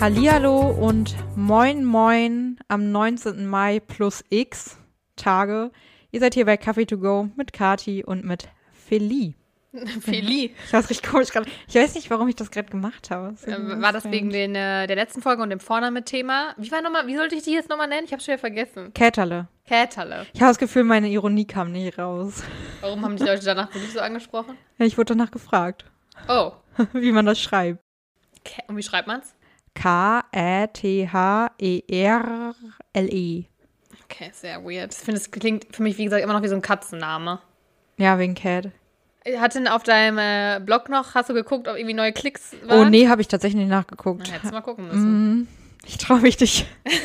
Hallihallo und moin moin am 19. Mai plus X Tage. Ihr seid hier bei Coffee to go mit Kati und mit Feli. Feli. Ich weiß richtig komisch gerade. Ich weiß nicht, warum ich das gerade gemacht habe. Das ist Äh, irgendwie War das wegen den, äh, der letzten Folge und dem Vorname-Thema? Wie war nochmal, wie sollte ich die jetzt nochmal nennen? Ich hab's schon wieder vergessen. Käterle. Käterle. Ich habe das Gefühl, meine Ironie kam nicht raus. Warum haben die Leute danach wirklich so angesprochen? Ja, Ich wurde danach gefragt, Oh. wie man das schreibt. Kä- Und wie schreibt man's? K-Ä-T-H-E-R-L-E. Okay, sehr weird. Ich finde, es klingt für mich, wie gesagt, immer noch wie so ein Katzenname. Ja, wegen Cat. Hat denn auf deinem äh, Blog noch, hast du geguckt, ob irgendwie neue Klicks waren? Oh, nee, habe ich tatsächlich nicht Na, nachgeguckt. hättest du mal gucken müssen. Mhm. Ich traue mich nicht.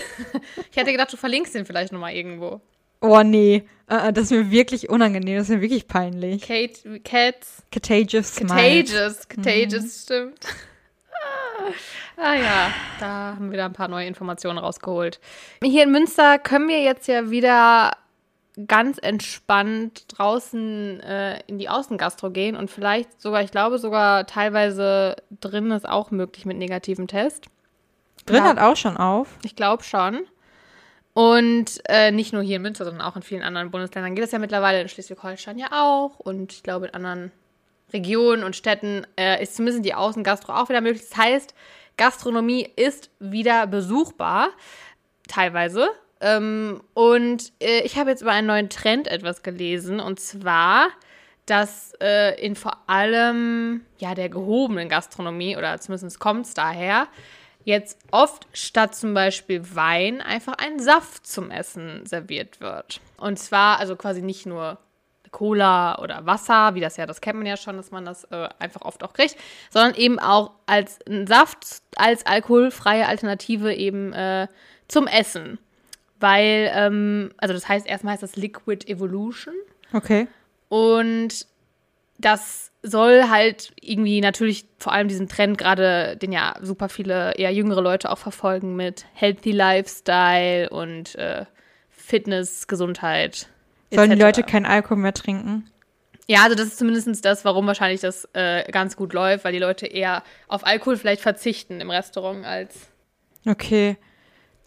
Ich hätte gedacht, du verlinkst den vielleicht nochmal irgendwo. Oh, nee. Äh, das ist mir wirklich unangenehm. Das ist mir wirklich peinlich. Kate, Cats, Contagious Smile. Contagious, Contagious, stimmt. Ah ja, da haben wir da ein paar neue Informationen rausgeholt. Hier in Münster können wir jetzt ja wieder ganz entspannt draußen äh, in die Außengastro gehen und vielleicht sogar, ich glaube sogar teilweise drin ist auch möglich mit negativem Test. Drin Ja. hat auch schon auf. Ich glaube schon. Und äh, nicht nur hier in Münster, sondern auch in vielen anderen Bundesländern geht das ja mittlerweile in Schleswig-Holstein ja auch. Und ich glaube, in anderen Regionen und Städten äh, ist zumindest die Außengastro auch wieder möglich. Das heißt, Gastronomie ist wieder besuchbar, teilweise. Ähm, und äh, ich habe jetzt über einen neuen Trend etwas gelesen. Und zwar, dass äh, in vor allem ja, der gehobenen Gastronomie, oder zumindest kommt es daher, jetzt oft statt zum Beispiel Wein einfach ein Saft zum Essen serviert wird. Und zwar also quasi nicht nur Cola oder Wasser, wie das ja, das kennt man ja schon, dass man das äh, einfach oft auch kriegt, sondern eben auch als Saft, als alkoholfreie Alternative eben äh, zum Essen. Weil, ähm, also das heißt, erstmal heißt das Liquid Evolution. Okay. Und das soll halt irgendwie natürlich vor allem diesen Trend gerade, den ja super viele eher jüngere Leute auch verfolgen mit Healthy Lifestyle und äh, Fitness, Gesundheit. Sollen die. Leute keinen Alkohol mehr trinken? Ja, also das ist zumindest das, warum wahrscheinlich das äh, ganz gut läuft, weil die Leute eher auf Alkohol vielleicht verzichten im Restaurant als. Okay.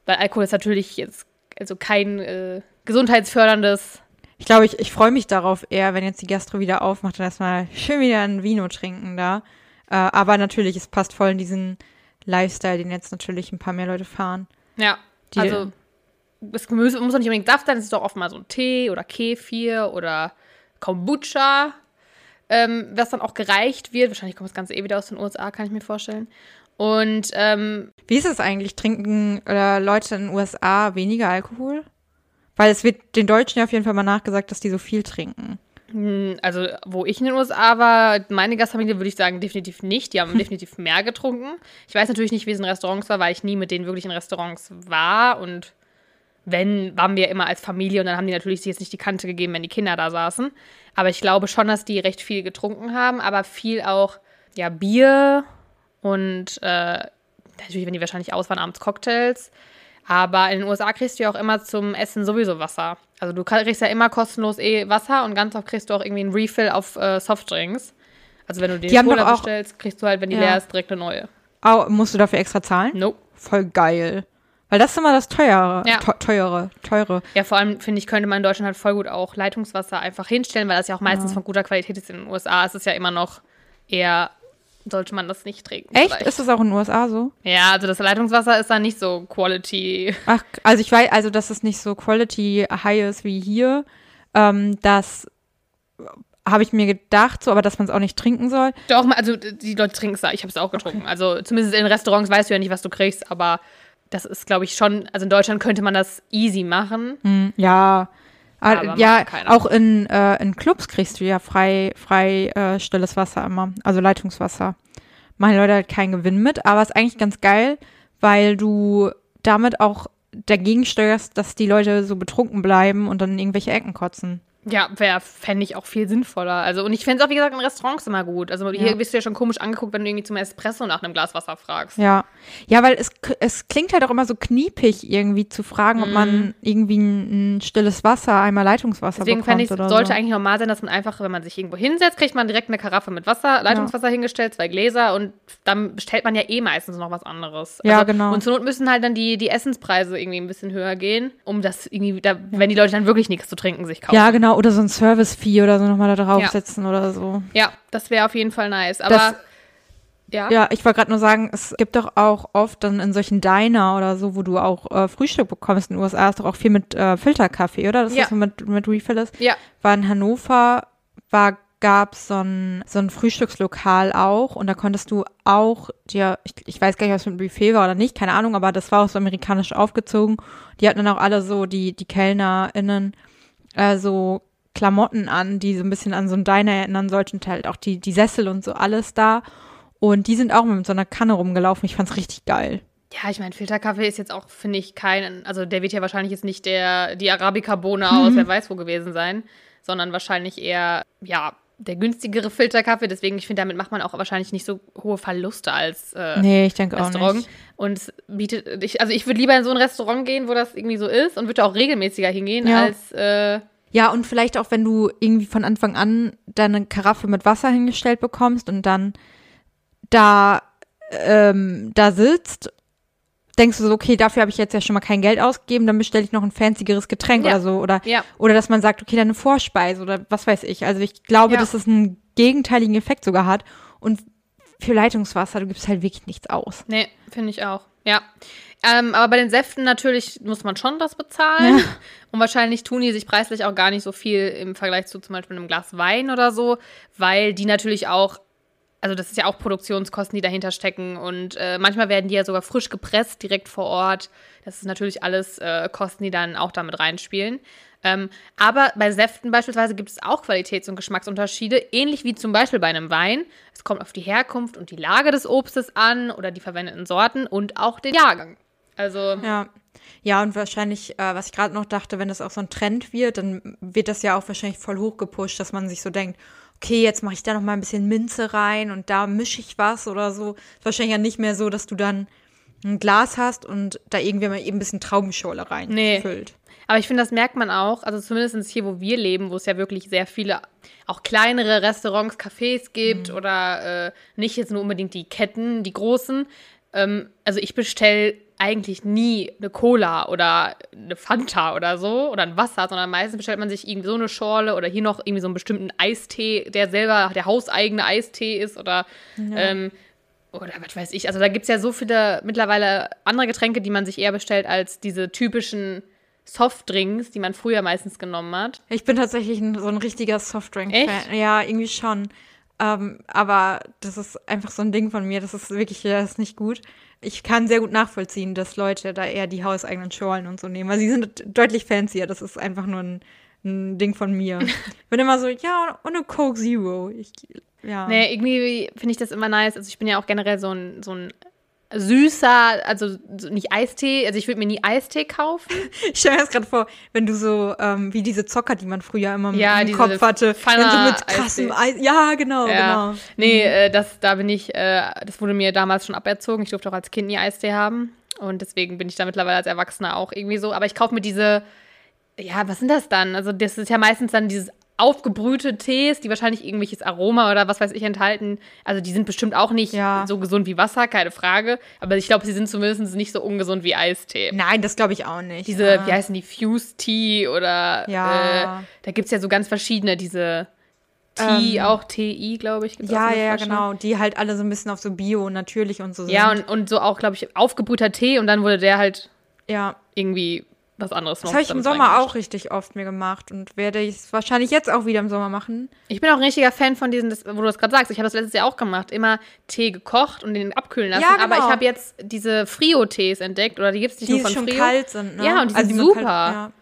Weil Alkohol ist natürlich jetzt also kein äh, gesundheitsförderndes. Ich glaube, ich, ich freue mich darauf eher, wenn jetzt die Gastro wieder aufmacht und erstmal schön wieder ein Vino trinken da. Äh, aber natürlich, es passt voll in diesen Lifestyle, den jetzt natürlich ein paar mehr Leute fahren. Ja, Die- also es muss, muss doch nicht unbedingt Saft sein, es ist doch oft mal so ein Tee oder Kefir oder Kombucha, ähm, was dann auch gereicht wird. Wahrscheinlich kommt das Ganze eh wieder aus den USA, kann ich mir vorstellen. Und ähm, Wie ist es eigentlich? Trinken oder Leute in den USA weniger Alkohol? Weil es wird den Deutschen ja auf jeden Fall mal nachgesagt, dass die so viel trinken. mh, also, wo ich in den USA war, meine Gastfamilie würde ich sagen, definitiv nicht. Die haben definitiv mehr getrunken. Ich weiß natürlich nicht, wie es in Restaurants war, weil ich nie mit denen wirklich in Restaurants war. Und wenn, waren wir immer als Familie und dann haben die natürlich jetzt nicht die Kante gegeben, wenn die Kinder da saßen. Aber ich glaube schon, dass die recht viel getrunken haben, aber viel auch, ja, Bier und äh, natürlich, wenn die wahrscheinlich aus waren, abends Cocktails. Aber in den USA kriegst du ja auch immer zum Essen sowieso Wasser. Also du kriegst ja immer kostenlos eh Wasser und ganz oft kriegst du auch irgendwie einen Refill auf äh, Softdrinks. Also wenn du dir Die Cola bestellst, kriegst du halt, wenn die Ja. leer ist, direkt eine neue. Au, musst du dafür extra zahlen? Nope. Voll geil. Weil das ist immer das teure. Ja. Te teure, teure. Ja, vor allem finde ich, könnte man in Deutschland halt voll gut auch Leitungswasser einfach hinstellen, weil das ja auch meistens von guter Qualität ist. In den USA ist es ja immer noch eher, sollte man das nicht trinken. Echt? vielleicht. Ist das auch in den USA so? Ja, also das Leitungswasser ist dann nicht so Quality. Ach, also ich weiß, also dass es nicht so quality high ist wie hier. Ähm, das habe ich mir gedacht, so, aber dass man es auch nicht trinken soll. Doch, also die Leute trinken es da. Ich habe es auch getrunken. Also zumindest in Restaurants weißt du ja nicht, was du kriegst, aber das ist, glaube ich, schon, also in Deutschland könnte man das easy machen. Hm, ja. Aber, Aber ja, auch in, äh, in Clubs kriegst du ja frei, frei äh, stilles Wasser immer, also Leitungswasser. Machen Leute halt keinen Gewinn mit, aber ist eigentlich ganz geil, weil du damit auch dagegen steuerst, dass die Leute so betrunken bleiben und dann in irgendwelche Ecken kotzen. Ja, wäre, fände ich auch viel sinnvoller. Also, und ich fände es auch, wie gesagt, in Restaurants immer gut. Also, hier Ja. wirst du ja schon komisch angeguckt, wenn du irgendwie zum Espresso nach einem Glas Wasser fragst. Ja. Ja, weil es, es klingt halt auch immer so kniepig, irgendwie zu fragen, ob man irgendwie ein, ein stilles Wasser, einmal Leitungswasser Mhm. Deswegen fände bekommt ich, sollte so. eigentlich normal sein, dass man einfach, wenn man sich irgendwo hinsetzt, kriegt man direkt eine Karaffe mit Wasser, Leitungswasser hingestellt, zwei Gläser und dann bestellt man ja eh meistens noch was anderes. Also, Ja, genau. Und zur Not müssen halt dann die, die Essenspreise irgendwie ein bisschen höher gehen, um das irgendwie, da, wenn die Leute dann wirklich nichts zu trinken sich kaufen. Ja, genau. Oder so ein Service-Fee oder so nochmal da Ja. draufsetzen oder so. Ja, das wäre auf jeden Fall nice. Aber Das- ja. Ja, ich wollte gerade nur sagen, es gibt doch auch oft dann in solchen Diner oder so, wo du auch äh, Frühstück bekommst in den USA, ist doch auch viel mit äh, Filterkaffee, oder? Das Ja. ist so mit, mit Refill ist. Ja. War in Hannover, war gab es so ein, so ein Frühstückslokal auch und da konntest du auch dir, ich, ich weiß gar nicht, was mit dem Buffet war oder nicht, keine Ahnung, aber das war auch so amerikanisch aufgezogen. Die hatten dann auch alle so, die, die KellnerInnen, äh, so Klamotten an, die so ein bisschen an so ein Diner erinnern sollten, halt auch die, die Sessel und so alles da. Und die sind auch mit so einer Kanne rumgelaufen. Ich fand's richtig geil. Ja, ich meine, Filterkaffee ist jetzt auch, finde ich, kein, also der wird ja wahrscheinlich jetzt nicht der, die Arabica-Bohne aus wer weiß wo gewesen sein, sondern wahrscheinlich eher, ja, der günstigere Filterkaffee. Deswegen, ich finde, damit macht man auch wahrscheinlich nicht so hohe Verluste als äh, Nee, ich denke auch Restaurant. nicht. Und es bietet, ich, also ich würde lieber in so ein Restaurant gehen, wo das irgendwie so ist und würde auch regelmäßiger hingehen, Ja. als, äh, Ja, und vielleicht auch, wenn du irgendwie von Anfang an deine Karaffe mit Wasser hingestellt bekommst und dann da, ähm, da sitzt, denkst du so, okay, dafür habe ich jetzt ja schon mal kein Geld ausgegeben, dann bestelle ich noch ein fancygeres Getränk Ja. oder so. Oder, Ja. oder dass man sagt, okay, dann eine Vorspeise oder was weiß ich. Also ich glaube, Ja. dass es einen gegenteiligen Effekt sogar hat. Und für Leitungswasser, du gibst halt wirklich nichts aus. Nee, finde ich auch. Ja. Ähm, aber bei den Säften natürlich muss man schon das bezahlen. Ja. Und wahrscheinlich tun die sich preislich auch gar nicht so viel im Vergleich zu zum Beispiel einem Glas Wein oder so, weil die natürlich auch, also das ist ja auch Produktionskosten, die dahinter stecken. Und äh, manchmal werden die ja sogar frisch gepresst, direkt vor Ort. Das ist natürlich alles äh, Kosten, die dann auch damit reinspielen. Ähm, aber bei Säften beispielsweise gibt es auch Qualitäts- und Geschmacksunterschiede, ähnlich wie zum Beispiel bei einem Wein. Es kommt auf die Herkunft und die Lage des Obstes an oder die verwendeten Sorten und auch den Jahrgang. Also, Ja. Ja, und wahrscheinlich, äh, was ich gerade noch dachte, wenn das auch so ein Trend wird, dann wird das ja auch wahrscheinlich voll hochgepusht, dass man sich so denkt, okay, jetzt mache ich da noch mal ein bisschen Minze rein und da mische ich was oder so. Ist wahrscheinlich ja nicht mehr so, dass du dann ein Glas hast und da irgendwie mal eben ein bisschen Traubenschorle rein Nee. füllt. aber ich finde, das merkt man auch, also zumindest hier, wo wir leben, wo es ja wirklich sehr viele, auch kleinere Restaurants, Cafés gibt oder äh, nicht jetzt nur unbedingt die Ketten, die großen. Ähm, also ich bestelle eigentlich nie eine Cola oder eine Fanta oder so oder ein Wasser, sondern meistens bestellt man sich irgendwie so eine Schorle oder hier noch irgendwie so einen bestimmten Eistee, der selber der hauseigene Eistee ist oder ähm, oder was weiß ich. Also da gibt es ja so viele mittlerweile andere Getränke, die man sich eher bestellt als diese typischen Softdrinks, die man früher meistens genommen hat. Ich bin tatsächlich ein, so ein richtiger Softdrink-Fan. Ja, irgendwie schon. Ähm, aber das ist einfach so ein Ding von mir. Das ist wirklich, das ist nicht gut. Ich kann sehr gut nachvollziehen, dass Leute da eher die hauseigenen Schorlen und so nehmen. Weil sie sind deutlich fancier. Das ist einfach nur ein, ein Ding von mir. Ich bin immer so, ja, und eine Coke Zero. Ich, ja. Nee, irgendwie finde ich das immer nice. Also ich bin ja auch generell so ein, so ein süßer, also so nicht Eistee, also ich würde mir nie Eistee kaufen. Ich stelle mir das gerade vor, wenn du so, ähm, wie diese Zocker, die man früher immer Ja, im Kopf hatte. Wenn so mit krassem Eis. Ja, genau, Ja. genau. Nee, äh, das, da bin ich, äh, das wurde mir damals schon aberzogen. Ich durfte auch als Kind nie Eistee haben. Und deswegen bin ich da mittlerweile als Erwachsener auch irgendwie so. Aber ich kaufe mir diese, ja, was sind das dann? Also, das ist ja meistens dann dieses aufgebrühte Tees, die wahrscheinlich irgendwelches Aroma oder was weiß ich enthalten. Also, die sind bestimmt auch nicht Ja. so gesund wie Wasser, keine Frage. Aber ich glaube, sie sind zumindest nicht so ungesund wie Eistee. Nein, das glaube ich auch nicht. Diese, ja. wie heißen die, Fuse Tea oder Ja. äh, da gibt es ja so ganz verschiedene, diese Tea, auch TI, glaube ich. Ja, ja, Flasche. genau. Die halt alle so ein bisschen auf so Bio und natürlich und so sind. Ja, und, und so auch, glaube ich, aufgebrühter Tee und dann wurde der halt ja. irgendwie was anderes Das habe ich im Sommer auch richtig oft mir gemacht und werde ich es wahrscheinlich jetzt auch wieder im Sommer machen. Ich bin auch ein richtiger Fan von diesen, das, wo du das gerade sagst. Ich habe das letztes Jahr auch gemacht. Immer Tee gekocht und den abkühlen lassen. Ja, genau. Aber ich habe jetzt diese Frio-Tees entdeckt oder die gibt es nicht Die nur von schon Frio. kalt sind, ne? Ja, und die sind man super. ja.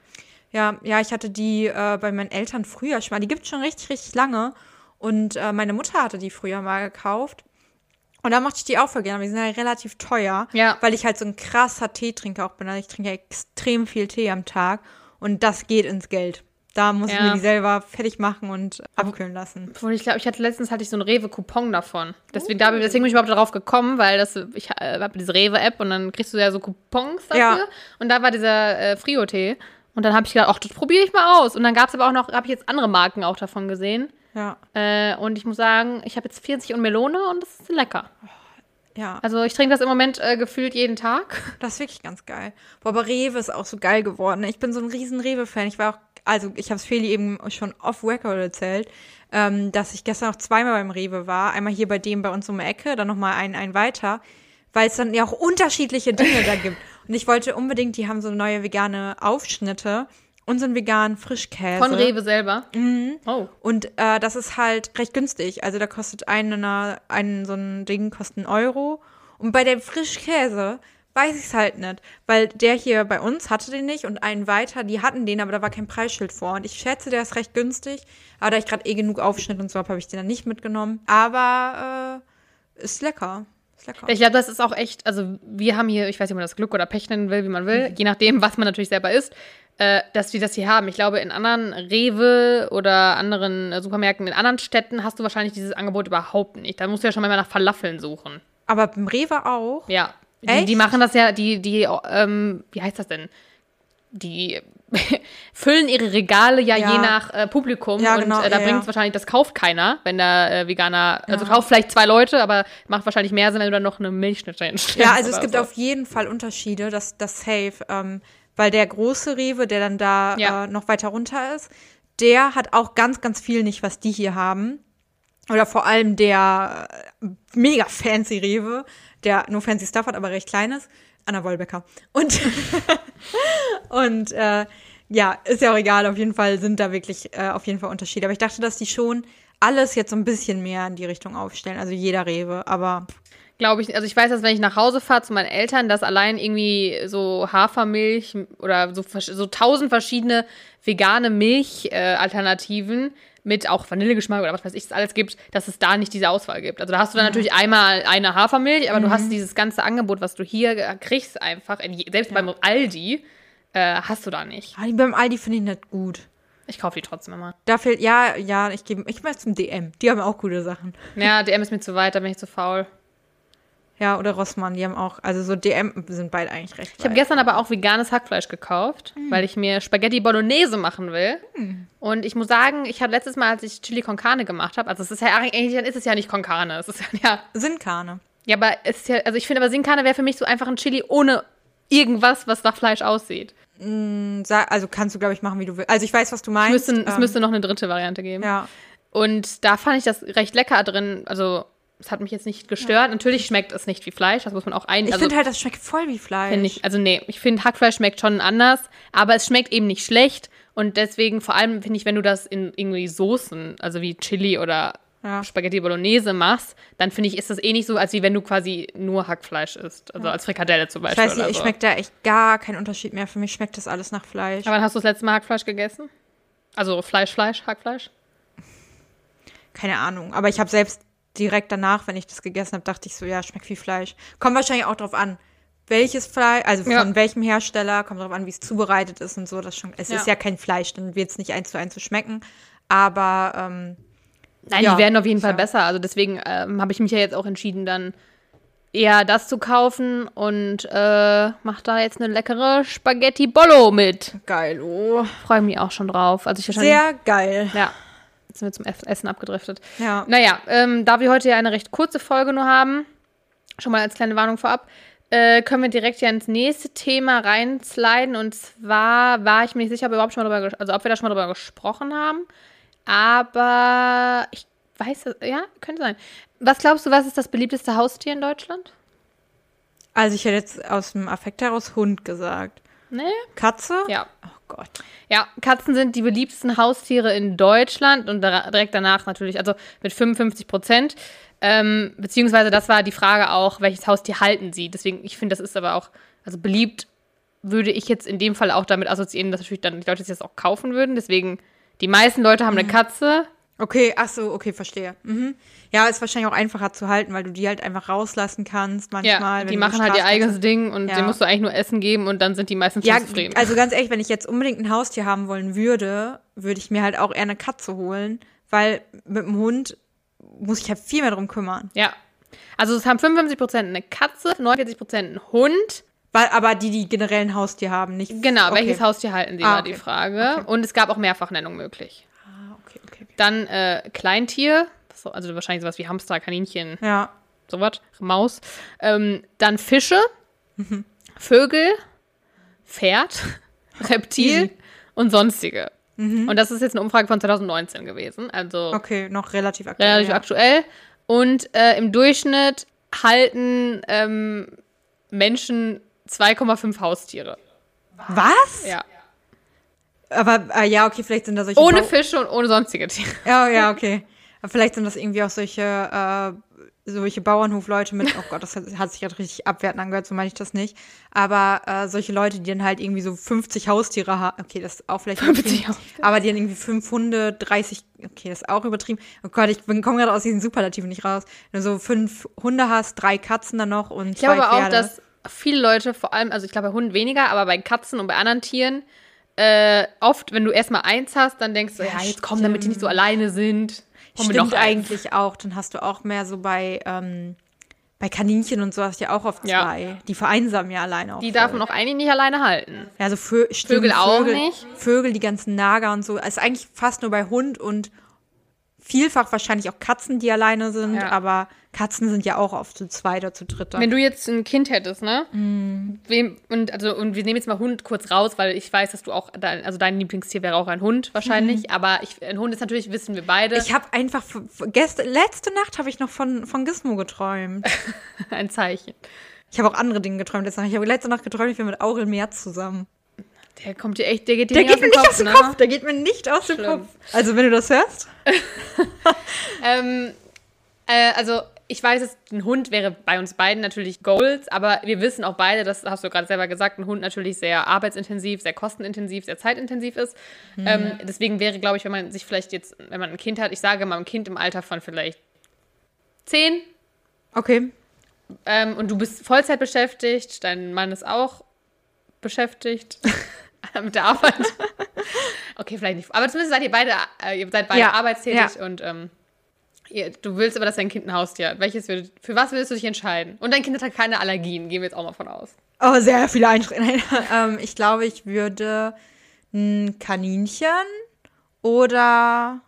ja, ja, ich hatte die äh, bei meinen Eltern früher schon mal. Die gibt es schon richtig, richtig lange. Und äh, meine Mutter hatte die früher mal gekauft. Und da mochte ich die auch voll gerne. aber Die sind ja relativ teuer. Ja. Weil ich halt so ein krasser Teetrinker auch bin. Also ich trinke ja extrem viel Tee am Tag. Und das geht ins Geld. Da muss ich Ja. mir die selber fertig machen und abkühlen lassen. Obwohl, ich glaube, ich hatte letztens hatte ich so einen Rewe-Coupon davon. Deswegen, da, deswegen bin ich überhaupt darauf gekommen, weil das, ich äh, habe diese Rewe-App und dann kriegst du ja so Coupons dafür. Ja. Und da war dieser äh, Frio-Tee. Und dann habe ich gedacht, ach, das probiere ich mal aus. Und dann gab es aber auch noch, habe ich jetzt andere Marken auch davon gesehen. Ja, Äh, und ich muss sagen, ich habe jetzt 40 und Melone und das ist lecker. ja. Also ich trinke das im Moment äh, gefühlt jeden Tag. Das ist wirklich ganz geil. Boah, aber Rewe ist auch so geil geworden. Ich bin so ein riesen Rewe-Fan. Ich war auch, also ich habe es Feli eben schon off-record erzählt, ähm, dass ich gestern noch zweimal beim Rewe war. Einmal hier bei dem bei uns um die Ecke, dann nochmal ein, ein weiter, weil es dann ja auch unterschiedliche Dinge da gibt. Und ich wollte unbedingt, die haben so neue vegane Aufschnitte einen veganen Frischkäse. Von Rewe selber. Oh. Und äh, das ist halt recht günstig. Also da kostet eine, ein, so ein Ding kostet einen Euro. Und bei dem Frischkäse weiß ich es halt nicht. Weil der hier bei uns hatte den nicht und einen weiter, die hatten den, aber da war kein Preisschild vor. Und ich schätze, der ist recht günstig. Aber da ich gerade eh genug Aufschnitt und so habe, habe ich den dann nicht mitgenommen. Aber äh, ist lecker. Ist lecker. Ich glaube, das ist auch echt, also wir haben hier, ich weiß nicht, ob man das Glück oder Pech nennen will, wie man will, je nachdem, was man natürlich selber isst, äh, dass wir das hier haben. Ich glaube, in anderen Rewe oder anderen äh, Supermärkten, in anderen Städten hast du wahrscheinlich dieses Angebot überhaupt nicht. Da musst du ja schon mal nach Falafeln suchen. Aber beim Rewe auch. Ja. Die, Echt? die machen das ja, die, die, ähm, wie heißt das denn? Die füllen ihre Regale ja, Ja. je nach äh, Publikum Ja, und genau, äh, da ja, bringt es wahrscheinlich, das kauft keiner, wenn da äh, Veganer, also kauft vielleicht zwei Leute, aber macht wahrscheinlich mehr Sinn, wenn du dann noch eine Milchschnitte hinstellst. Ja, also es gibt so. auf jeden Fall Unterschiede, das, das safe. Ähm, weil der große Rewe, der dann da Ja. äh, noch weiter runter ist, der hat auch ganz, ganz viel nicht, was die hier haben. Oder vor allem der äh, mega fancy Rewe, der nur fancy Stuff hat, aber recht klein ist. Anna Wollbecker. Und, und äh, ja, ist ja auch egal, auf jeden Fall sind da wirklich äh, auf jeden Fall Unterschiede. Aber ich dachte, dass die schon alles jetzt so ein bisschen mehr in die Richtung aufstellen. Also jeder Rewe, aber Glaube ich, also ich weiß, dass wenn ich nach Hause fahre zu meinen Eltern, dass allein irgendwie so Hafermilch oder so, so tausend verschiedene vegane Milchalternativen äh, mit auch Vanillegeschmack oder was weiß ich, es alles gibt, dass es da nicht diese Auswahl gibt. Also da hast du dann natürlich einmal eine Hafermilch, aber du hast dieses ganze Angebot, was du hier kriegst, einfach, in selbst beim Aldi, äh, hast du da nicht. ah, die beim Aldi finde ich nicht gut. Ich kaufe die trotzdem immer. Da fehlt, ja, ja, ich gehe ich mal zum DM. Die haben auch gute Sachen. Ja, DM ist mir zu weit, da bin ich zu faul. Ja, oder Rossmann, die haben auch, also so DM sind beide eigentlich recht. Ich habe gestern aber auch veganes Hackfleisch gekauft, weil ich mir Spaghetti Bolognese machen will. Und ich muss sagen, ich habe letztes Mal, als ich Chili con Carne gemacht habe, also es ist ja eigentlich, dann ist es ja nicht con Carne, es ist ja, ja, Sinkane. ja aber es ist ja, also ich finde aber Sin Carne wäre für mich so einfach ein Chili ohne irgendwas, was nach Fleisch aussieht. Sa- Also kannst du, glaube ich, machen, wie du willst. Also ich weiß, was du Es meinst. müsste, es ähm, müsste noch eine dritte Variante geben. Ja. Und da fand ich das recht lecker drin, also es hat mich jetzt nicht gestört. Natürlich schmeckt es nicht wie Fleisch, das muss man auch ein. Ich also, finde halt, das schmeckt voll wie Fleisch. Ich, also nee, ich finde Hackfleisch schmeckt schon anders, aber es schmeckt eben nicht schlecht und deswegen vor allem finde ich, wenn du das in irgendwie Soßen, also wie Chili oder Ja. Spaghetti Bolognese machst, dann finde ich, ist das eh nicht so, als wie wenn du quasi nur Hackfleisch isst, also als Frikadelle zum Ich Beispiel weiß nicht, ich so. schmeckt da echt gar keinen Unterschied mehr. Für mich schmeckt das alles nach Fleisch. Aber wann hast du das letzte Mal Hackfleisch gegessen? Also Fleisch, Fleisch, Hackfleisch? Keine Ahnung. Aber ich habe selbst direkt danach, wenn ich das gegessen habe, dachte ich so, ja, schmeckt wie Fleisch. Kommt wahrscheinlich auch drauf an, welches Fleisch, also von Ja. welchem Hersteller, kommt drauf an, wie es zubereitet ist und so. Das schon, es Ja. ist ja kein Fleisch, dann wird es nicht eins zu eins so schmecken. Aber ähm, Nein, Ja, die werden auf jeden Fall ja. besser. Also deswegen ähm, habe ich mich ja jetzt auch entschieden, dann eher das zu kaufen und äh, mach da jetzt eine leckere Spaghetti Bollo mit. geil, oh. Freue mich auch schon drauf. Also ich Sehr geil. ja, jetzt sind wir zum Ess- Essen abgedriftet. Ja. Naja, ähm, da wir heute ja eine recht kurze Folge nur haben, schon mal als kleine Warnung vorab, äh, können wir direkt ja ins nächste Thema reinsliden. Und zwar war ich mir nicht sicher, ob wir überhaupt schon mal drüber, also ob wir da schon mal drüber gesprochen haben. Aber ich weiß es, ja, könnte sein. Was glaubst du, was ist das beliebteste Haustier in Deutschland? Also ich hätte jetzt aus dem Affekt heraus Hund gesagt. Nee? Katze? Ja. Oh Gott. Ja, Katzen sind die beliebtesten Haustiere in Deutschland und da- direkt danach natürlich, also mit 55 Prozent. Ähm, beziehungsweise das war die Frage auch, welches Haustier halten sie. Deswegen, ich finde, das ist aber auch, also beliebt würde ich jetzt in dem Fall auch damit assoziieren, dass natürlich dann die Leute sich das auch kaufen würden. Deswegen, die meisten Leute haben eine Katze. Okay, ach so, okay, verstehe. Mhm. Ja, ist wahrscheinlich auch einfacher zu halten, weil du die halt einfach rauslassen kannst manchmal. Ja, die machen halt ihr eigenes Ding und Ja. dem musst du eigentlich nur Essen geben und dann sind die meistens Ja, zufrieden. also ganz ehrlich, wenn ich jetzt unbedingt ein Haustier haben wollen würde, würde ich mir halt auch eher eine Katze holen, weil mit dem Hund muss ich halt viel mehr drum kümmern. Ja. Also es haben 55% eine Katze, 49% ein Hund. Aber die, die generell ein Haustier haben, nicht. Genau, okay. welches Haustier halten sie, Ah, war die okay. Frage. Und es gab auch Mehrfachnennung möglich. Ah, okay, okay. okay. Dann äh, Kleintier, so- also wahrscheinlich sowas wie Hamster, Kaninchen, Ja. sowas, Maus. Ähm, dann Fische, Mhm. Vögel, Pferd, Reptil. Mhm. und sonstige. Und das ist jetzt eine Umfrage von 2019 gewesen, also Okay, noch relativ aktuell. relativ ja. aktuell. Und äh, im Durchschnitt halten ähm, Menschen 2,5 Haustiere. Was? Ja. Aber äh, ja, okay, vielleicht sind da solche. Ohne Bau- Fische und ohne sonstige Tiere. Ja, ja, okay. Aber vielleicht sind das irgendwie auch solche, äh, solche Bauernhofleute mit, oh Gott, das hat, hat sich gerade richtig abwertend angehört, so meine ich das nicht. Aber äh, solche Leute, die dann halt irgendwie so 50 Haustiere haben, okay, das ist auch vielleicht 50 übertrieben, Haustiere. aber die dann irgendwie fünf Hunde, 30, okay, das ist auch übertrieben. Oh Gott, ich komme gerade aus diesen Superlativen nicht raus. Wenn du so fünf Hunde hast, drei Katzen dann noch und Ich zwei glaube aber auch, dass viele Leute, vor allem, also ich glaube bei Hunden weniger, aber bei Katzen und bei anderen Tieren, äh, oft, wenn du erstmal eins hast, dann denkst du, ja, Ja, jetzt komm, damit die nicht so alleine sind. Stimmt eigentlich auch. Dann hast du auch mehr so bei, ähm, bei Kaninchen und so hast du ja auch oft Ja. zwei. Die vereinsamen ja alleine auch. Die darf man auch eigentlich nicht alleine halten. Ja, also Vö stimmt, Vögel auch nicht. Vögel, die ganzen Nager und so. Es ist eigentlich fast nur bei Hund und vielfach wahrscheinlich auch Katzen, die alleine sind. Ja. Aber Katzen sind ja auch oft zu zweit oder zu dritt. Wenn du jetzt ein Kind hättest, ne? Mhm. Wem, und, also, und wir nehmen jetzt mal Hund kurz raus, weil ich weiß, dass du auch, dein, also dein Lieblingstier wäre auch ein Hund wahrscheinlich. Aber ich, ein Hund ist natürlich, wissen wir beide, ich habe einfach, gestern, letzte Nacht habe ich noch von, von Gizmo geträumt. ein Zeichen. Ich habe auch andere Dinge geträumt letzte Nacht. Ich habe letzte Nacht geträumt, ich bin mit Aurel Merz zusammen. Der kommt dir echt, der geht dir Der nicht geht mir nicht aus dem ne? Kopf. Der geht mir nicht aus dem Schlimm. Kopf. Also, wenn du das hörst. Ähm, äh, also ich weiß, es, ein Hund wäre bei uns beiden natürlich Goals, aber wir wissen auch beide, das hast du gerade selber gesagt, ein Hund natürlich sehr arbeitsintensiv, sehr kostenintensiv, sehr zeitintensiv ist. Ähm, deswegen wäre, glaube ich, wenn man sich vielleicht jetzt, wenn man ein Kind hat, ich sage mal ein Kind im Alter von vielleicht zehn Okay. ähm, und du bist Vollzeit beschäftigt, dein Mann ist auch beschäftigt mit der Arbeit. okay, vielleicht nicht. Aber zumindest seid ihr beide, äh, ihr seid beide Ja, arbeitstätig und ähm, ihr, du willst aber, dass dein Kind ein Haustier hat. Welches würd, für was würdest du dich entscheiden? Und dein Kind hat keine Allergien, gehen wir jetzt auch mal von aus. Oh, sehr viele Einschränkungen. ähm, ich glaube, ich würde ein Kaninchen oder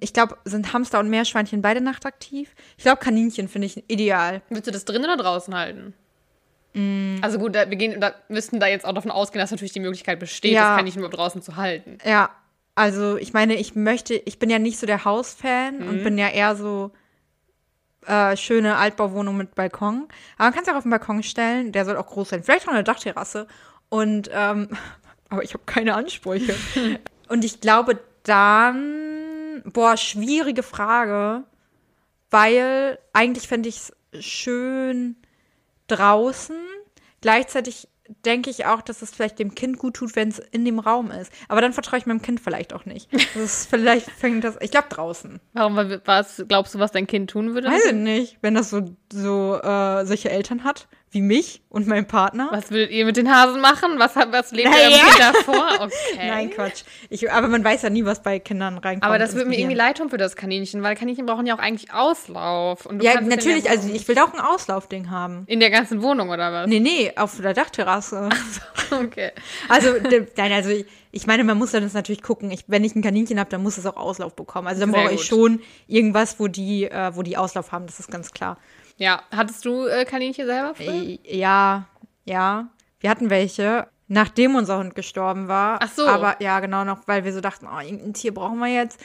ich glaube, sind Hamster und Meerschweinchen beide nachtaktiv? Ich glaube, Kaninchen finde ich ideal. Würdest du das drin oder draußen halten? Also gut, da, wir gehen, da müssten da jetzt auch davon ausgehen, dass natürlich die Möglichkeit besteht, Ja. das kann ich nur draußen zu halten. Ja, also ich meine, ich möchte, ich bin ja nicht so der Hausfan Mhm. und bin ja eher so äh, schöne Altbauwohnung mit Balkon. Aber man kann es auch auf den Balkon stellen, der soll auch groß sein. Vielleicht auch eine Dachterrasse. Und ähm, aber ich habe keine Ansprüche. und ich glaube dann, boah, schwierige Frage, weil eigentlich fände ich es schön draußen. Gleichzeitig denke ich auch, dass es vielleicht dem Kind gut tut, wenn es in dem Raum ist. Aber dann vertraue ich meinem Kind vielleicht auch nicht. Das ist vielleicht fängt das, ich glaube draußen. Warum, was glaubst du, was dein Kind tun würde? Weiß ich nicht, wenn das so, so äh, solche Eltern hat, wie mich und mein Partner. Was würdet ihr mit den Hasen machen? Was, was lebt Na ihr ja. Kind davor? Okay. Nein, Quatsch. Ich, aber man weiß ja nie, was bei Kindern reinkommt. Aber das würde mir irgendwie leid tun für das Kaninchen, weil Kaninchen brauchen ja auch eigentlich Auslauf. Ja, natürlich, der also ich will da auch ein Auslaufding haben. In der ganzen Wohnung oder was? Nee, nee, auf der Dachterrasse. Okay. Also, nein, also ich, ich meine, man muss dann das natürlich gucken. Ich, wenn ich ein Kaninchen habe, dann muss es auch Auslauf bekommen. Also dann Sehr brauche ich schon irgendwas, wo die, äh, wo die Auslauf haben, das ist ganz klar. Ja, hattest du äh, Kaninchen selber? früher? Äh, Ja, ja. Wir hatten welche, nachdem unser Hund gestorben war. Ach so. Aber ja, genau noch, weil wir so dachten, oh, irgendein Tier brauchen wir jetzt.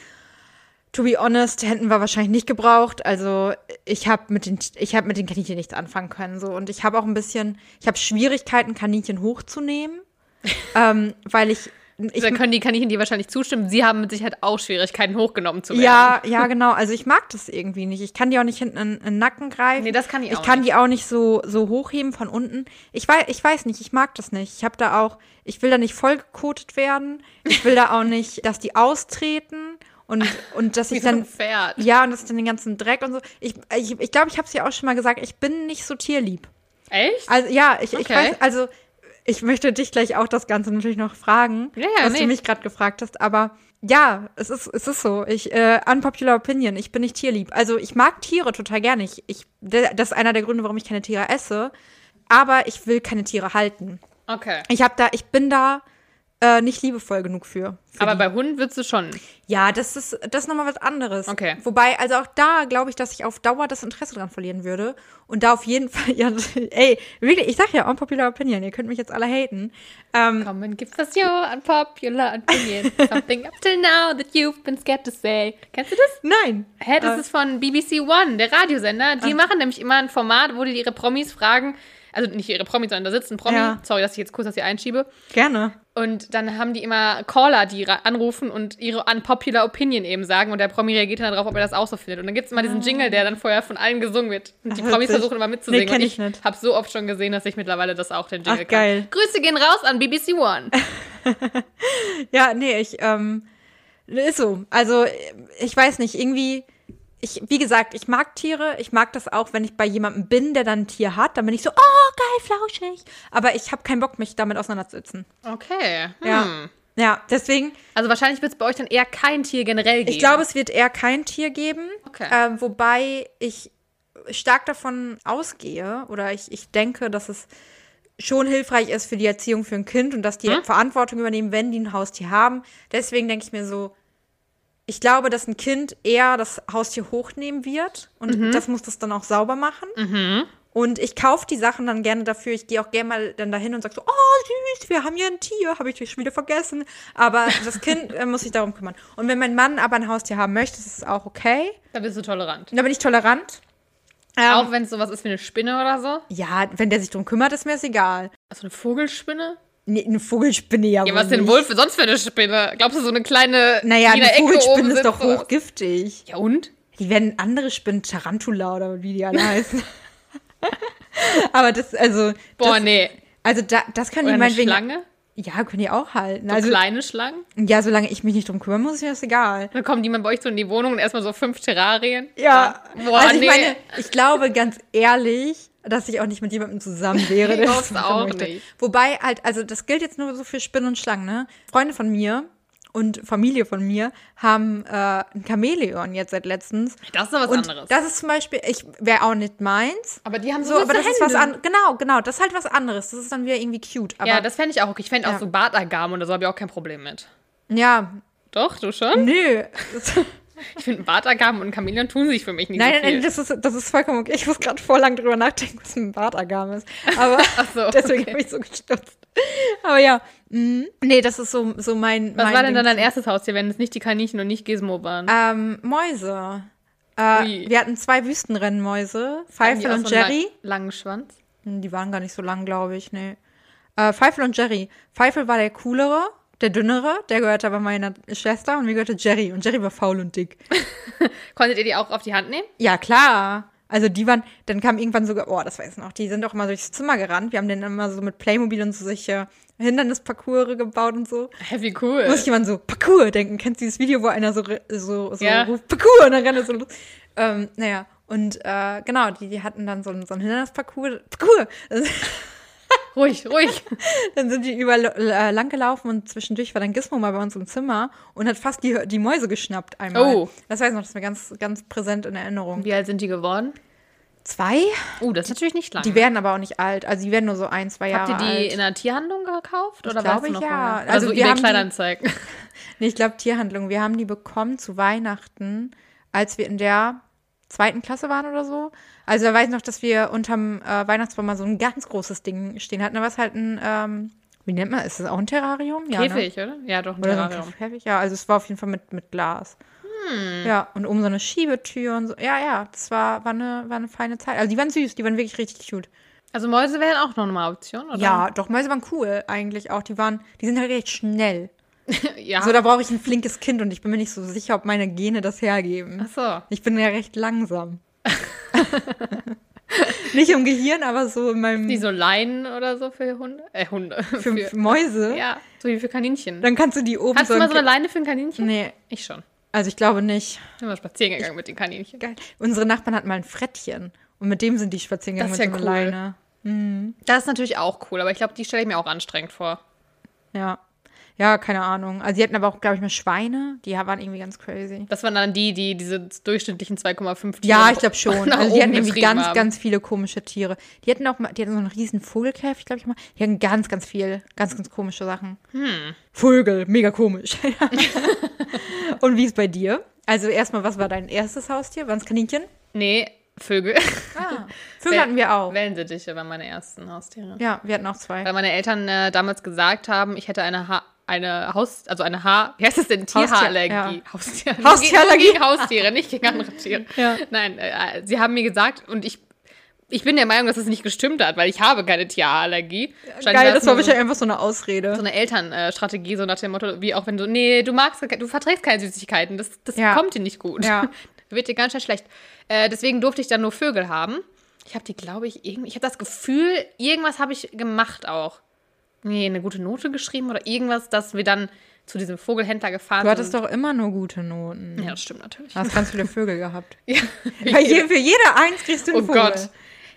To be honest, hätten wir wahrscheinlich nicht gebraucht. Also ich habe mit den ich habe mit den Kaninchen nichts anfangen können so und ich habe auch ein bisschen ich habe Schwierigkeiten Kaninchen hochzunehmen, ähm, weil ich ich da können die Kaninchen dir wahrscheinlich zustimmen. Sie haben mit Sicherheit auch Schwierigkeiten, hochgenommen zu werden. Ja, ja, genau. Also ich mag das irgendwie nicht. Ich kann die auch nicht hinten in, in den Nacken greifen. Nee, das kann ich Ich auch kann nicht. die auch nicht so, so hochheben von unten. Ich weiß, ich weiß nicht, ich mag das nicht. Ich habe da auch, ich will da nicht vollgekotet werden. Ich will da auch nicht, dass die austreten und, und dass ich dann. Pferd. Ja, und dass ich dann den ganzen Dreck und so. Ich glaube, ich, ich, glaub, ich habe es ja auch schon mal gesagt, ich bin nicht so tierlieb. Echt? Also ja, ich, ich Okay. weiß, also ich möchte dich gleich auch das Ganze natürlich noch fragen, Ja, ja, was nee. du mich gerade gefragt hast, aber ja, es ist, es ist so. Ich, äh, unpopular opinion, ich bin nicht tierlieb. Also ich mag Tiere total gerne. Ich, ich, das ist einer der Gründe, warum ich keine Tiere esse. Aber ich will keine Tiere halten. Okay. Ich habe da, ich bin da äh, nicht liebevoll genug für. für Aber die. bei Hunden würdest du schon. ja, das ist, das ist nochmal was anderes. Okay. Wobei, also auch da glaube ich, dass ich auf Dauer das Interesse dran verlieren würde. Und da auf jeden Fall, ja, ey, wirklich, ich sag ja, unpopular opinion, ihr könnt mich jetzt alle haten. Ähm, Komm and give us your unpopular opinion. Something up till now that you've been scared to say. Kennst du das? nein. Hä, das Äh. ist von BBC One, der Radiosender. Die machen nämlich immer ein Format, wo die ihre Promis fragen. Also nicht ihre Promis, sondern da sitzt ein Promi. Ja. Sorry, dass ich jetzt kurz das hier einschiebe. Gerne. Und dann haben die immer Caller, die anrufen und ihre unpopular Opinion eben sagen. Und der Promi reagiert dann darauf, ob er das auch so findet. Und dann gibt es immer diesen Jingle, der dann vorher von allen gesungen wird. Und die Ach, Promis versuchen immer mitzusingen. Nee, und ich nicht. habe so oft schon gesehen, dass ich mittlerweile das auch den Jingle Ach, geil. kann. Grüße gehen raus an BBC One. Ja, nee, ich, ähm, ist so. Also, ich weiß nicht, irgendwie, ich, wie gesagt, ich mag Tiere. Ich mag das auch, wenn ich bei jemandem bin, der dann ein Tier hat. Dann bin ich so, oh, geil, flauschig. Aber ich habe keinen Bock, mich damit auseinanderzusetzen. Okay. Hm. Ja. Ja, deswegen, Also wahrscheinlich wird es bei euch dann eher kein Tier generell geben. ich glaube, es wird eher kein Tier geben. Okay. Ähm, wobei ich stark davon ausgehe oder ich, ich denke, dass es schon hilfreich ist für die Erziehung für ein Kind und dass die Hm? Verantwortung übernehmen, wenn die ein Haustier haben. Deswegen denke ich mir so, ich glaube, dass ein Kind eher das Haustier hochnehmen wird und Mhm. das muss das dann auch sauber machen. Und ich kaufe die Sachen dann gerne dafür. Ich gehe auch gerne mal dann dahin und sage so, oh süß, wir haben ja ein Tier, habe ich schon wieder vergessen. Aber das Kind äh, muss sich darum kümmern. Und wenn mein Mann aber ein Haustier haben möchte, ist es auch okay. Da bist du tolerant. Da bin ich tolerant. Ähm, Auch wenn es sowas ist wie eine Spinne oder so. ja, wenn der sich drum kümmert, ist mir das egal. Also eine Vogelspinne? Nee, eine Vogelspinne ja Ja, was denn wohl für sonst für eine Spinne? Glaubst du, so eine kleine. Naja, eine Vogelspinne ist doch oder- hochgiftig. Ja, und? Die werden andere Spinnen, Tarantula oder wie die alle heißen. Aber das, also. Boah, das, nee. Also da, das können Oder die eine meinetwegen. Schlange? Ja, können die auch halten. So also, kleine Schlangen? ja, solange ich mich nicht drum kümmern muss, ist mir das egal. Dann kommen die mal bei euch so in die Wohnung und erstmal so fünf Terrarien. Ja, Boah, also ich nee. meine, ich glaube ganz ehrlich, dass ich auch nicht mit jemandem zusammen wäre. der das machen auch möchte. nicht. Wobei halt, also das gilt jetzt nur so für Spinnen und Schlangen, ne? Freunde von mir und Familie von mir haben äh, ein Chamäleon jetzt seit letztens. Das ist doch was und anderes. das ist zum Beispiel, ich wäre auch nicht meins. aber die haben So, so, aber das süße ist was Hände. anderes. Genau, genau, das ist halt was anderes. Das ist dann wieder irgendwie cute. Aber Ja, das fände ich auch okay. Ich fände Ja. auch so Bartagamen oder so habe ich auch kein Problem mit. ja, Doch, du schon? nö. Ich finde, Bartagamen und Chamäleon tun sich für mich nicht Nein, so nein, viel. nein, das ist, das ist vollkommen okay. Ich muss gerade voll lang drüber nachdenken, was ein Bartagam ist. Aber so, deswegen okay. habe ich so gestutzt. Aber ja, mh. nee, das ist so, so mein. Was mein war denn dann dein erstes Haustier, wenn es nicht die Kaninchen und nicht Gizmo waren? Ähm, Mäuse. Äh, wir hatten zwei Wüstenrennmäuse, Pfeifel und so Jerry. lang- Langen Schwanz. Hm, Die waren gar nicht so lang, glaube ich, nee. Äh, Pfeifel und Jerry. Pfeifel war der coolere, der dünnere, der gehörte aber meiner Schwester und mir gehörte Jerry. Und Jerry war faul und dick. Konntet ihr die auch auf die Hand nehmen? Ja, klar. Also die waren, dann kam irgendwann sogar, oh, das weiß ich noch, die sind auch immer durchs Zimmer gerannt. Wir haben denen immer so mit Playmobil und so solche Hindernisparcours gebaut und so. Hä, wie cool. Muss jemand so, Parcours denken. Kennst du dieses Video, wo einer so, so, so Ja. ruft, Parcours und dann rennt er so los. Ähm, naja, und äh, genau, die, die hatten dann so so ein Hindernisparcours. Parcours! Ruhig, ruhig. Dann sind die überall äh, lang gelaufen und zwischendurch war dann Gizmo mal bei uns im Zimmer und hat fast die, die Mäuse geschnappt einmal. Oh. Das weiß ich noch, das ist mir ganz, ganz präsent in Erinnerung. Wie alt sind die geworden? Zwei? Uh, das ist natürlich nicht lang. Die werden aber auch nicht alt. Also die werden nur so ein, zwei Jahre Habt ihr die alt. in einer Tierhandlung gekauft? Oder Ich glaube, noch ja. mal? Also Also, wir haben die- Kleinanzeigen. nee, ich glaube Tierhandlung. Wir haben die bekommen zu Weihnachten, als wir in der zweiten Klasse waren oder so. Also da weiß ich noch, dass wir unterm äh, Weihnachtsbaum mal so ein ganz großes Ding stehen hatten. Da war es halt ein, ähm, wie nennt man, ist das auch ein Terrarium? Ja, ne? Käfig, oder? Ja, doch, ein Oder so Terrarium. ein Käfig, ja. Also es war auf jeden Fall mit, mit Glas. Hm. Ja, und oben so eine Schiebetür und so. Ja, ja, das war, war, eine, war eine feine Zeit. Also die waren süß, die waren wirklich richtig cute. Also Mäuse wären auch noch eine Option, oder? Ja, doch, Mäuse waren cool eigentlich auch. Die waren, die sind halt recht schnell. ja. So, da brauche ich ein flinkes Kind und ich bin mir nicht so sicher, ob meine Gene das hergeben. Ach so. Ich bin ja recht langsam. nicht im Gehirn, aber so in meinem. Die so Leinen oder so für Hunde? Äh, Hunde. für, für Mäuse. ja, so wie für Kaninchen. Dann kannst du die oben Hast du so. mal ein so eine Leine für ein Kaninchen? nee, Ich schon. also ich glaube nicht. Ich bin mal spazieren gegangen mit den Kaninchen. Geil. Unsere Nachbarn hatten mal ein Frettchen. Und mit dem sind die spazieren gegangen Das mit ist so ja einer cool. Leine. Das ist natürlich auch cool, aber ich glaube, die stelle ich mir auch anstrengend vor. Ja. Ja, keine Ahnung. Also sie hatten aber auch, glaube ich, mal Schweine. Die waren irgendwie ganz crazy. Das waren dann die, die diese durchschnittlichen 2,5 Tiere Ja, ich glaube schon. Also die hatten irgendwie ganz, haben. ganz viele komische Tiere. Die hatten auch mal, die hatten so einen riesen Vogelkäfig, glaube ich mal. Die hatten ganz, ganz viel, ganz, ganz komische Sachen. Hm. Vögel, mega komisch. Und wie ist bei dir? Also erstmal, was war dein erstes Haustier? Waren es Kaninchen? Nee, Vögel. Ah, Vögel hatten wir auch. Wellensittiche waren meine ersten Haustiere. Ja, wir hatten auch zwei. Weil meine Eltern äh, damals gesagt haben, ich hätte eine ha eine Haus, also eine Haar, wie heißt das denn? Haustier- Tierhaarallergie. ja. Haustier Haustierallergie. Nur gegen Haustiere, nicht gegen andere Tiere. Ja. Nein, äh, sie haben mir gesagt, und ich, ich bin der Meinung, dass das nicht gestimmt hat, weil ich habe keine Tierhaarallergie. Geil, das es war so, wahrscheinlich einfach so eine Ausrede. so eine Elternstrategie, so nach dem Motto, wie auch wenn du, nee, du magst, du verträgst keine Süßigkeiten, das, das Ja. kommt dir nicht gut. Ja. Wird dir ganz schnell schlecht. Äh, deswegen durfte ich dann nur Vögel haben. Ich habe die, glaube ich, irgendwie, ich habe das Gefühl, irgendwas habe ich gemacht auch. Nee, eine gute Note geschrieben oder irgendwas, dass wir dann zu diesem Vogelhändler gefahren Du hattest sind. doch immer nur gute Noten. Ja, das stimmt natürlich. Du hast ganz viele Vögel gehabt. Ja. Bei je, für jede Eins kriegst du einen Oh Vogel. Gott.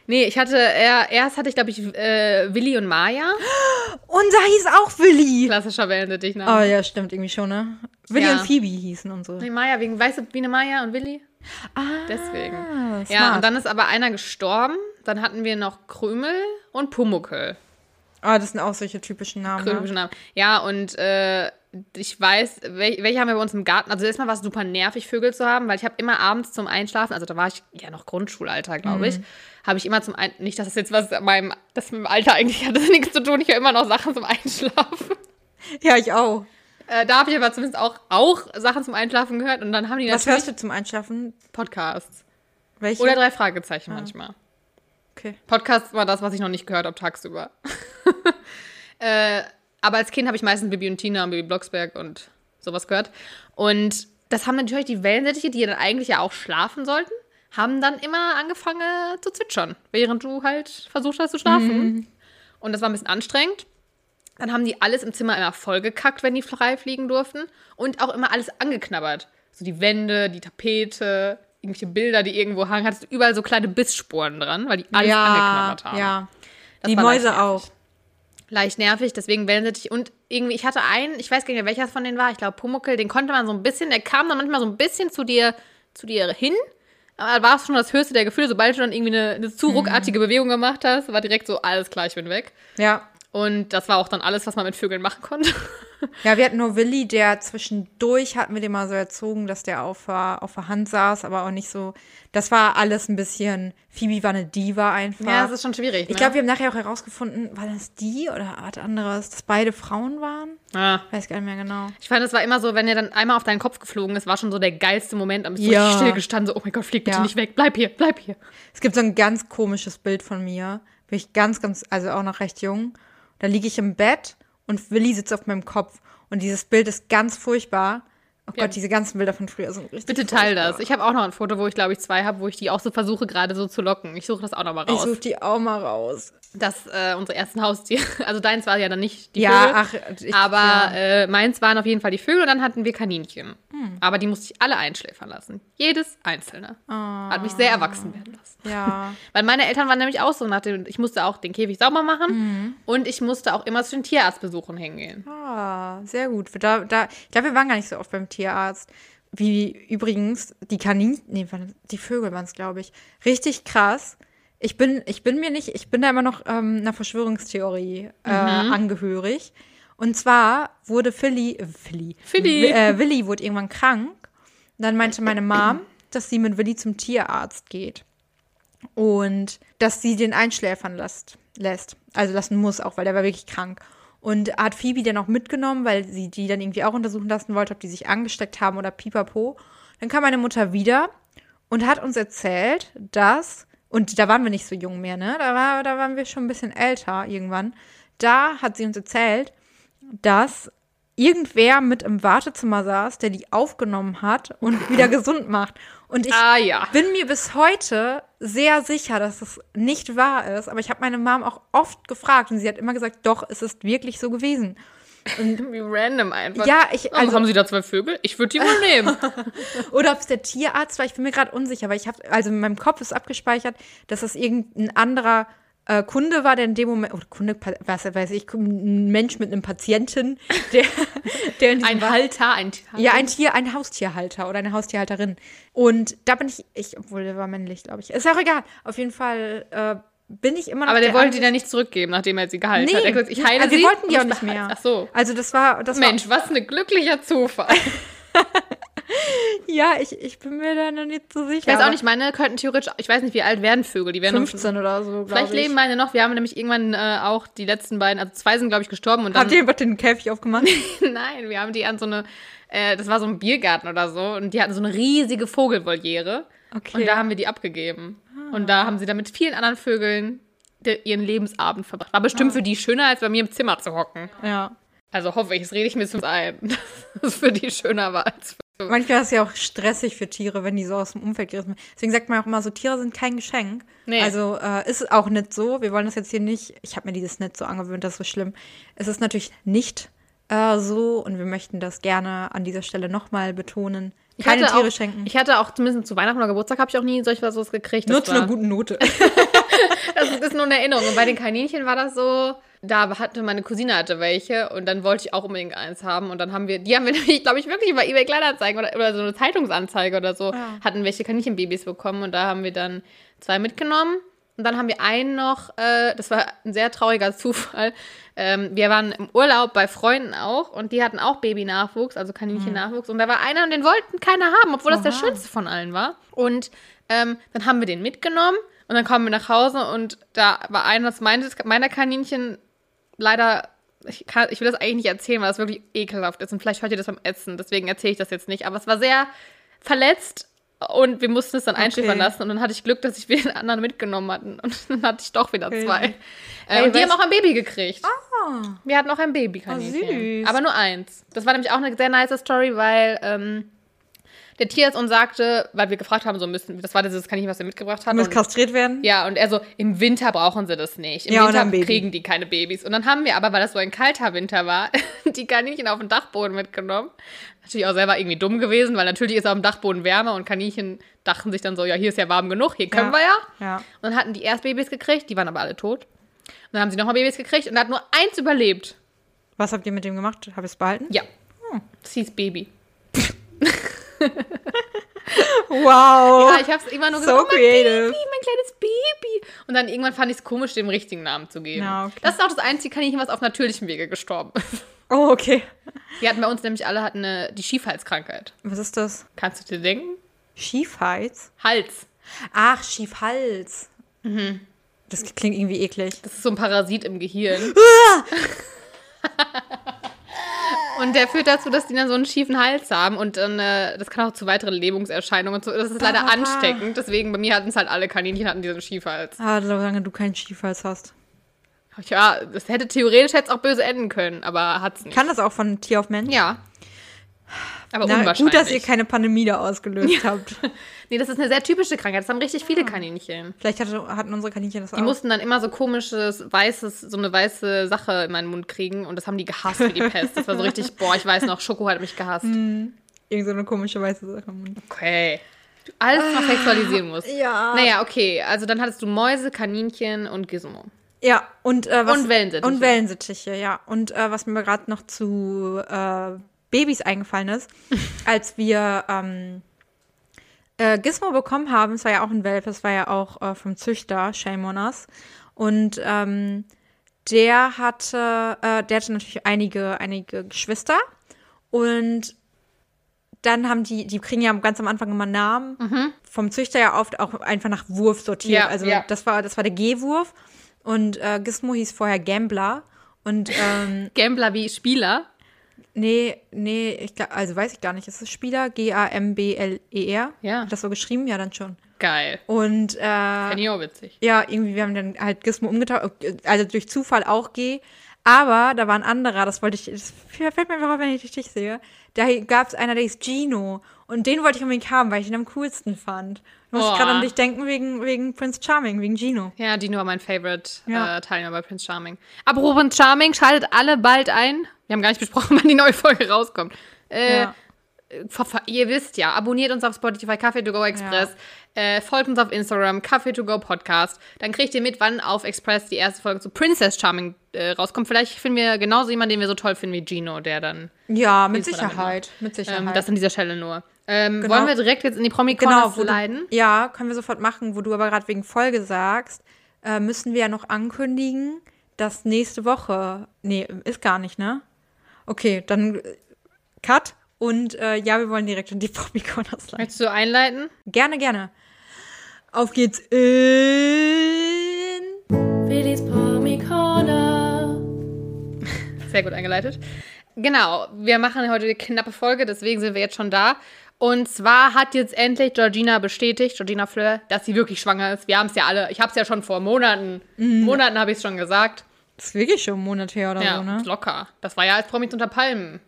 Nee, ich hatte, er, erst hatte ich, glaube ich, äh, Willi und Maya. Unser hieß auch Willi. Klassischer Wellensittich, Oh ja, stimmt irgendwie schon, ne? Willi Ja. und Phoebe hießen und so. Nee, Maya, wegen, weißt du, wie eine Maya und Willi? Ah, Deswegen. smart. Ja, und dann ist aber einer gestorben. Dann hatten wir noch Krümel und Pumuckel. Ah, das sind auch solche typischen Namen. Ne? Namen. Ja, und äh, ich weiß, wel welche haben wir bei uns im Garten. Also erstmal war es super nervig, Vögel zu haben, weil ich habe immer abends zum Einschlafen, also da war ich ja noch Grundschulalter, glaube Mhm. ich, habe ich immer zum Ein nicht, dass das jetzt was mit meinem, das mit dem Alter eigentlich hat das nichts zu tun. Ich höre immer noch Sachen zum Einschlafen. Ja, ich auch. Äh, da habe ich aber zumindest auch, auch Sachen zum Einschlafen gehört und dann haben die Was hörst du zum Einschlafen? Podcasts. Welche? Oder drei Fragezeichen manchmal. Okay. Podcast war das, was ich noch nicht gehört habe tagsüber. äh, aber als Kind habe ich meistens Bibi und Tina und Bibi Blocksberg und sowas gehört. Und das haben natürlich die Wellensittiche, die dann eigentlich ja auch schlafen sollten, haben dann immer angefangen äh, zu zwitschern, während du halt versucht hast zu schlafen. Und das war ein bisschen anstrengend. Dann haben die alles im Zimmer immer vollgekackt, wenn die frei fliegen durften. Und auch immer alles angeknabbert. So die Wände, die Tapete, irgendwelche Bilder, die irgendwo hangen. Hattest du überall so kleine Bissspuren dran, weil die alles ja, angeknabbert haben. ja. Das Die Mäuse auch. Leicht nervig, deswegen Wellensittich. Und irgendwie, ich hatte einen, ich weiß gar nicht mehr, welcher es von denen war. Ich glaube, Pumuckel, den konnte man so ein bisschen, der kam dann manchmal so ein bisschen zu dir, zu dir hin. Aber da war es schon das höchste der Gefühle. Sobald du dann irgendwie eine, eine zu ruckartige Bewegung gemacht hast, war direkt so, alles klar, ich bin weg. Ja. Und das war auch dann alles, was man mit Vögeln machen konnte. Ja, wir hatten nur Willi, der zwischendurch hatten wir den mal so erzogen, dass der auf der, auf der Hand saß, aber auch nicht so. Das war alles ein bisschen. Phoebe war eine Diva einfach. Ja, das ist schon schwierig. Ne? ich glaube, wir haben nachher auch herausgefunden, war das die oder was anderes, dass beide Frauen waren? ja. Weiß gar nicht mehr genau. Ich fand, es war immer so, wenn er dann einmal auf deinen Kopf geflogen ist, war schon so der geilste Moment. Am bist Ja. richtig still gestanden, so, oh mein Gott, flieg bitte Ja. nicht weg, bleib hier, bleib hier. Es gibt so ein ganz komisches Bild von mir. Bin ich ganz, ganz, also auch noch recht jung. Da liege ich im Bett und Willi sitzt auf meinem Kopf. Und dieses Bild ist ganz furchtbar. Oh Gott, Ja. diese ganzen Bilder von früher sind richtig Bitte teil furchtbar. das. Ich habe auch noch ein Foto, wo ich glaube ich zwei habe, wo ich die auch so versuche gerade so zu locken. Ich suche das auch noch mal Ich raus. suche die auch mal raus. Das äh, unsere ersten Haustiere. Also deins war ja dann nicht die Ja, Vögel. ach, ich- aber ja. äh, meins waren auf jeden Fall die Vögel und dann hatten wir Kaninchen. Hm. Aber die musste ich alle einschläfern lassen. Jedes einzelne. Hat mich sehr erwachsen werden lassen. Ja. Weil meine Eltern waren nämlich auch so nach dem, ich musste auch den Käfig sauber machen Mhm. und ich musste auch immer zu den Tierarztbesuchen hingehen. Ah, sehr gut. Da, da, ich glaube, wir waren gar nicht so oft beim Tierarzt. Wie übrigens die Kaninchen, nee, die Vögel waren es, glaube ich. Richtig krass. Ich bin, ich bin mir nicht, ich bin da immer noch ähm, einer Verschwörungstheorie äh, angehörig. Und zwar wurde Philly, äh, Philly, Philly. Äh, Willi wurde irgendwann krank. Dann meinte meine Mom, dass sie mit Willi zum Tierarzt geht. Und dass sie den einschläfern lässt, lässt. Also lassen muss auch, weil der war wirklich krank. Und hat Phoebe dann auch mitgenommen, weil sie die dann irgendwie auch untersuchen lassen wollte, ob die sich angesteckt haben oder pipapo. Dann kam meine Mutter wieder und hat uns erzählt, dass, und da waren wir nicht so jung mehr, ne? Da, war, da waren wir schon ein bisschen älter irgendwann. Da hat sie uns erzählt, dass irgendwer mit im Wartezimmer saß, der die aufgenommen hat und wieder gesund macht. Und ich Ah ja. bin mir bis heute sehr sicher, dass es nicht wahr ist. Aber ich habe meine Mom auch oft gefragt und sie hat immer gesagt, doch, es ist wirklich so gewesen. Wie random einfach. Ja, ich, Also, also, haben Sie da zwei Vögel? Ich würde die wohl nehmen. oder ob es der Tierarzt war, ich bin mir gerade unsicher, weil ich habe, also in meinem Kopf ist abgespeichert, dass es irgendein anderer äh, Kunde war, der in dem Moment, oder Kunde, Pa- was weiß ich, ein Mensch mit einem Patienten, der, der in Ein Halter, ein ja, ein Tier, ein Haustierhalter oder eine Haustierhalterin. Und da bin ich, ich, obwohl der war männlich, glaube ich. Ist auch egal. Auf jeden Fall äh, bin ich immer noch. Aber der wollte die dann nicht zurückgeben, nachdem er sie gehalten Nee, hat. Er gesagt, ich heile also wir sie. wollten die auch ich nicht mehr. Ach so. Also das war, das Mensch, was ein glücklicher Zufall. ja, ich, ich bin mir da noch nicht so sicher. Ich weiß auch nicht, meine könnten theoretisch, ich weiß nicht, wie alt werden Vögel, die werden 15 oder so, Vielleicht ich. leben meine noch. Wir haben nämlich irgendwann äh, auch die letzten beiden, also zwei sind, glaube ich, gestorben. Und dann, Habt ihr einfach den Käfig aufgemacht? Nein, wir haben die an so eine, äh, das war so ein Biergarten oder so. Und die hatten so eine riesige Vogelvoliere. Okay. Und da haben wir die abgegeben. Und da haben sie dann mit vielen anderen Vögeln ihren Lebensabend verbracht. War bestimmt für die schöner, als bei mir im Zimmer zu hocken. ja. Also hoffe ich, das rede ich mir so ein, dass es für die schöner war als für Manchmal ist es ja auch stressig für Tiere, wenn die so aus dem Umfeld gerissen werden. Deswegen sagt man auch immer so, Tiere sind kein Geschenk. Nee. Also äh, ist auch nicht so. Wir wollen das jetzt hier nicht, ich habe mir dieses nicht so angewöhnt, das ist so schlimm. Es ist natürlich nicht äh, so und wir möchten das gerne an dieser Stelle nochmal betonen. Ich Keine hatte Tiere auch, schenken. Ich hatte auch zumindest zu Weihnachten oder Geburtstag habe ich auch nie solch was gekriegt. Nur zu einer guten Note. Das ist nur eine Erinnerung. Und bei den Kaninchen war das so, da hatte meine Cousine hatte welche und dann wollte ich auch unbedingt eins haben. Und dann haben wir, die haben wir nämlich, glaube ich, wirklich über eBay Kleinanzeigen oder, oder so eine Zeitungsanzeige oder so, Ja. hatten welche Kaninchenbabys bekommen und da haben wir dann zwei mitgenommen. Und dann haben wir einen noch, äh, das war ein sehr trauriger Zufall. Ähm, wir waren im Urlaub bei Freunden auch und die hatten auch Babynachwuchs, also Kaninchennachwuchs. Und da war einer und den wollten keiner haben, obwohl das der schönste von allen war. Und ähm, dann haben wir den mitgenommen und dann kommen wir nach Hause und da war eines meines, meiner Kaninchen leider, ich, kann, ich will das eigentlich nicht erzählen, weil das wirklich ekelhaft ist und vielleicht hört ihr das beim Essen, deswegen erzähle ich das jetzt nicht. Aber es war sehr verletzt und wir mussten es dann einschläfern lassen und dann hatte ich Glück, dass ich wieder den anderen mitgenommen hatten und dann hatte ich doch wieder Okay. zwei. Äh, Ey, und die haben auch ein Baby gekriegt. Ah, Wir hatten auch ein Babykaninchen. süß. aber nur eins. Das war nämlich auch eine sehr nice Story, weil ähm, der Tierarzt uns sagte, weil wir gefragt haben, so müssen, das war dieses Kaninchen, was er mitgebracht hat. muss kastriert werden. ja, und er so, im Winter brauchen sie das nicht. Im Ja, Winter kriegen die keine Babys. Und dann haben wir aber, weil das so ein kalter Winter war, die Kaninchen auf den Dachboden mitgenommen. Natürlich auch selber irgendwie dumm gewesen, weil natürlich ist auf dem Dachboden wärmer und Kaninchen dachten sich dann so, ja, hier ist ja warm genug, hier können Ja. wir ja. Ja. Und dann hatten die erst Babys gekriegt, die waren aber alle tot. Und dann haben sie nochmal Babys gekriegt und da hat nur eins überlebt. Was habt ihr mit dem gemacht? Hab ich es behalten? Ja. Das hieß Baby. Wow. Ja, ich hab's immer nur So gesagt, oh, mein creative. Baby, mein kleines Baby. Und dann irgendwann fand ich es komisch, dem richtigen Namen zu geben. Ja, okay. Das ist auch das einzige Kaninchen, was auf natürlichem Wege gestorben ist. Oh, okay. Die hatten bei uns nämlich alle hatten eine, die Schiefhalskrankheit. Was ist das? Kannst du dir denken? Schiefhals? Hals. Ach, Schiefhals. Mhm. Das klingt irgendwie eklig. Das ist so ein Parasit im Gehirn. Und der führt dazu, dass die dann so einen schiefen Hals haben und dann, äh, das kann auch zu weiteren Lähmungserscheinungen und so. Das ist leider ansteckend. Deswegen, bei mir hatten es halt alle Kaninchen hatten diesen Schiefhals. Ah, solange du keinen Schiefhals hast. Ja, das hätte theoretisch jetzt auch böse enden können, aber hat's nicht. Kann das auch von Tier auf Mensch? Ja. Aber Na, unwahrscheinlich. gut, dass ihr keine Pandemie da ausgelöst habt. Nee, das ist eine sehr typische Krankheit. Das haben richtig viele Kaninchen. Vielleicht hatte, hatten unsere Kaninchen das Die auch. mussten dann immer so komisches, weißes, so eine weiße Sache in meinen Mund kriegen und das haben die gehasst wie die Pest. Das war so richtig, boah, ich weiß noch, Schoko hat mich gehasst. Irgend so eine komische weiße Sache im Mund. Okay. Alles, was sexualisieren muss. Ja. Naja, okay. Also dann hattest du Mäuse, Kaninchen und Gizmo. Ja, und, äh, was, Und Wellensittiche. Und Wellensittiche, ja. Und äh, was mir gerade noch zu äh, Babys eingefallen ist, als wir ähm, äh, Gizmo bekommen haben, es war ja auch ein Welpe, es war ja auch äh, vom Züchter, Shame on Us. Und ähm, der hatte, äh, der hatte natürlich einige, einige Geschwister. Und dann haben die, die kriegen ja ganz am Anfang immer Namen. Vom Züchter ja oft auch einfach nach Wurf sortiert. Ja, also ja. das war, das war der G-Wurf. Und äh, Gizmo hieß vorher Gambler. Und ähm, Gambler wie Spieler. nee, nee, ich also weiß ich gar nicht. Ist es Spieler? G-A-M-B-L-E-R? Ja. Hat das so geschrieben? Ja, dann schon. Geil. Und äh, Fände ich auch witzig. ja, irgendwie, wir haben dann halt Gizmo umgetauscht, also durch Zufall auch G. Aber da war ein anderer, das wollte ich, das fällt mir einfach auf, wenn ich dich sehe. Da gab es einer, der hieß Gino. Und den wollte ich unbedingt haben, weil ich ihn am coolsten fand. Du musst gerade an dich denken wegen, wegen Prince Charming, wegen Gino. Ja, Dino war mein Favorite Ja. äh, Teilnehmer bei Prince Charming. Apropos Prince Charming, schaltet alle bald ein. Wir haben gar nicht besprochen, wann die neue Folge rauskommt. Äh, Ja. Ihr wisst ja, abonniert uns auf Spotify, Kaffee to go Express, äh, folgt uns auf Instagram, Kaffee to go Podcast. Dann kriegt ihr mit, wann auf Express die erste Folge zu Princess Charming äh, rauskommt. Vielleicht finden wir genauso jemanden, den wir so toll finden wie Gino, der dann, Ja, mit Sicherheit. Mit Sicherheit. ähm, das an dieser Stelle nur. Ähm, Genau. Wollen wir direkt jetzt in die promi genau, wo leiden? du, ja, können wir sofort machen, wo du aber gerade wegen Folge sagst, äh, müssen wir ja noch ankündigen, dass nächste Woche, nee, ist gar nicht, ne? Okay, dann äh, Cut und äh, ja, wir wollen direkt in die Promi-Corners leiten. Möchtest du einleiten? Gerne, gerne. Auf geht's in Willis Promi Corner. Sehr gut eingeleitet. Genau, wir machen heute eine knappe Folge, deswegen sind wir jetzt schon da. Und zwar hat jetzt endlich Georgina bestätigt, Georgina Fleur, dass sie wirklich schwanger ist. Wir haben es ja alle, ich habe es ja schon vor Monaten, Monaten habe ich es schon gesagt. Das ist wirklich schon ein Monat her oder Ja, so, ne? locker. Das war ja als Promis unter Palmen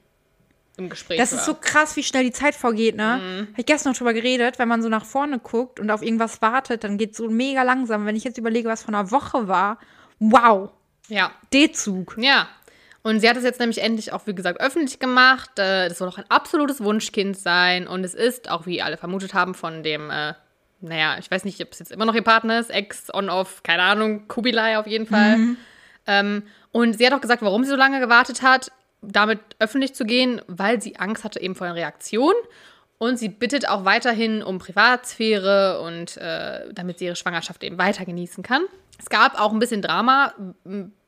im Gespräch. Das ist so war. krass, wie schnell die Zeit vorgeht, ne? Mhm. Hab ich gestern noch drüber geredet, wenn man so nach vorne guckt und auf irgendwas wartet, dann geht so mega langsam. Wenn ich jetzt überlege, was vor einer Woche war, wow, Ja, D-Zug. Ja. Und sie hat es jetzt nämlich endlich auch, wie gesagt, öffentlich gemacht. Äh, Das soll auch ein absolutes Wunschkind sein. Und es ist, auch wie alle vermutet haben, von dem, äh, naja, ich weiß nicht, ob es jetzt immer noch ihr Partner ist, Ex, On-Off, keine Ahnung, Kubilai auf jeden Fall. Ähm, und sie hat auch gesagt, warum sie so lange gewartet hat, damit öffentlich zu gehen, weil sie Angst hatte eben vor einer Reaktion. Und sie bittet auch weiterhin um Privatsphäre und äh, damit sie ihre Schwangerschaft eben weiter genießen kann. Es gab auch ein bisschen Drama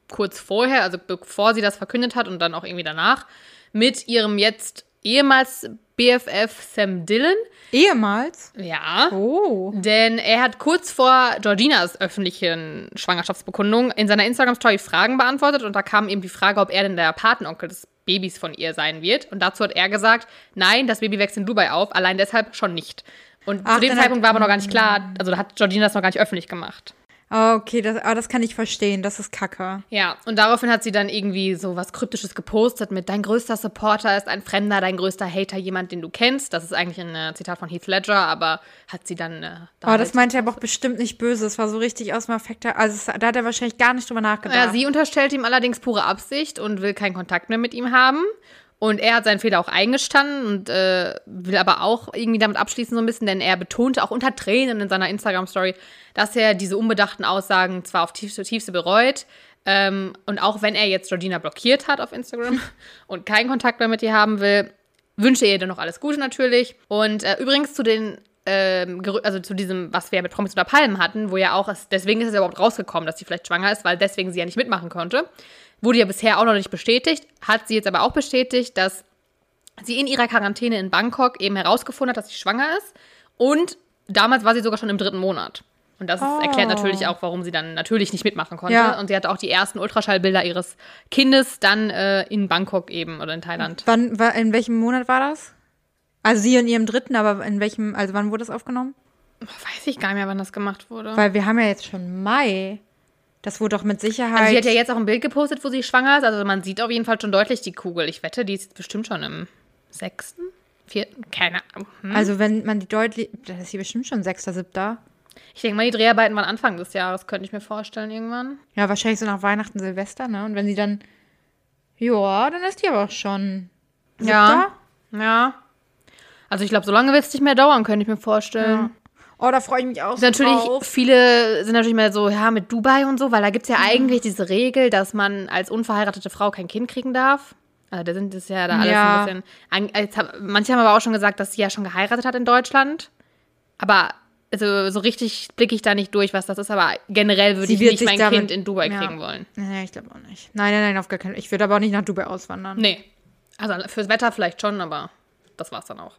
kurz vorher, also bevor sie das verkündet hat und dann auch irgendwie danach, mit ihrem jetzt ehemals BFF Sam Dillon. Ehemals? Ja. Oh. Denn er hat kurz vor Georginas öffentlichen Schwangerschaftsbekundung in seiner Instagram-Story Fragen beantwortet und da kam eben die Frage, ob er denn der Patenonkel des Babys von ihr sein wird. Und dazu hat er gesagt, nein, das Baby wächst in Dubai auf, allein deshalb schon nicht. Und Ach, zu dem Zeitpunkt war aber noch gar nicht klar, also da hat Georgina das noch gar nicht öffentlich gemacht. Okay, das, aber das kann ich verstehen. Das ist kacke. Ja, und daraufhin hat sie dann irgendwie so was Kryptisches gepostet mit Dein größter Supporter ist ein Fremder, dein größter Hater, jemand, den du kennst. Das ist eigentlich ein äh, Zitat von Heath Ledger, aber hat sie dann. Äh, Aber das halt- meinte er aber auch bestimmt nicht böse. Es war so richtig aus dem Affekt. Also da hat er wahrscheinlich gar nicht drüber nachgedacht. Ja, sie unterstellt ihm allerdings pure Absicht und will keinen Kontakt mehr mit ihm haben. Und er hat seinen Fehler auch eingestanden und äh, will aber auch irgendwie damit abschließen so ein bisschen, denn er betonte auch unter Tränen in seiner Instagram-Story, dass er diese unbedachten Aussagen zwar auf tiefste, tiefste bereut ähm, und auch wenn er jetzt Georgina blockiert hat auf Instagram und keinen Kontakt mehr mit ihr haben will, wünsche ihr dennoch alles Gute natürlich. Und äh, übrigens zu den ähm, also zu diesem, was wir mit Promis unter Palmen hatten, wo ja auch, es, deswegen ist es ja überhaupt rausgekommen, dass sie vielleicht schwanger ist, weil deswegen sie ja nicht mitmachen konnte. Wurde ja bisher auch noch nicht bestätigt, hat sie jetzt aber auch bestätigt, dass sie in ihrer Quarantäne in Bangkok eben herausgefunden hat, dass sie schwanger ist. Und damals war sie sogar schon im dritten Monat. Und das Oh. erklärt natürlich auch, warum sie dann natürlich nicht mitmachen konnte. Ja. Und sie hatte auch die ersten Ultraschallbilder ihres Kindes dann äh, in Bangkok eben oder in Thailand. Wann, in welchem Monat war das? Also sie in ihrem dritten, aber in welchem, also wann wurde das aufgenommen? Weiß ich gar nicht mehr, wann das gemacht wurde. Weil wir haben ja jetzt schon Mai. Das wurde doch mit Sicherheit. Also sie hat ja jetzt auch ein Bild gepostet, wo sie schwanger ist. Also man sieht auf jeden Fall schon deutlich die Kugel. Ich wette, die ist jetzt bestimmt schon im sechsten, vierten, keine Ahnung. Hm. Also wenn man die deutlich, das ist hier bestimmt schon sechster, siebter. Ich denke mal, die Dreharbeiten waren Anfang des Jahres, könnte ich mir vorstellen irgendwann. Ja, wahrscheinlich so nach Weihnachten, Silvester, ne? Und wenn sie dann, ja, dann ist die aber auch schon siebter. Ja. Ja. Also ich glaube, so lange wird es nicht mehr dauern, könnte ich mir vorstellen. Oh, da freue ich mich auch natürlich, drauf. viele sind natürlich mehr so, ja, mit Dubai und so, weil da gibt es ja eigentlich diese Regel, dass man als unverheiratete Frau kein Kind kriegen darf. Also da sind es ja da alles Ja. ein bisschen. Manche haben aber auch schon gesagt, dass sie ja schon geheiratet hat in Deutschland. Aber also, so richtig blicke ich da nicht durch, was das ist. Aber generell würde ich nicht mein damit- Kind in Dubai ja. kriegen wollen. Nee, ich glaube auch nicht. Nein, nein, nein, auf gar keinen Fall. Ich würde aber auch nicht nach Dubai auswandern. Nee. Also fürs Wetter vielleicht schon, aber das war's dann auch.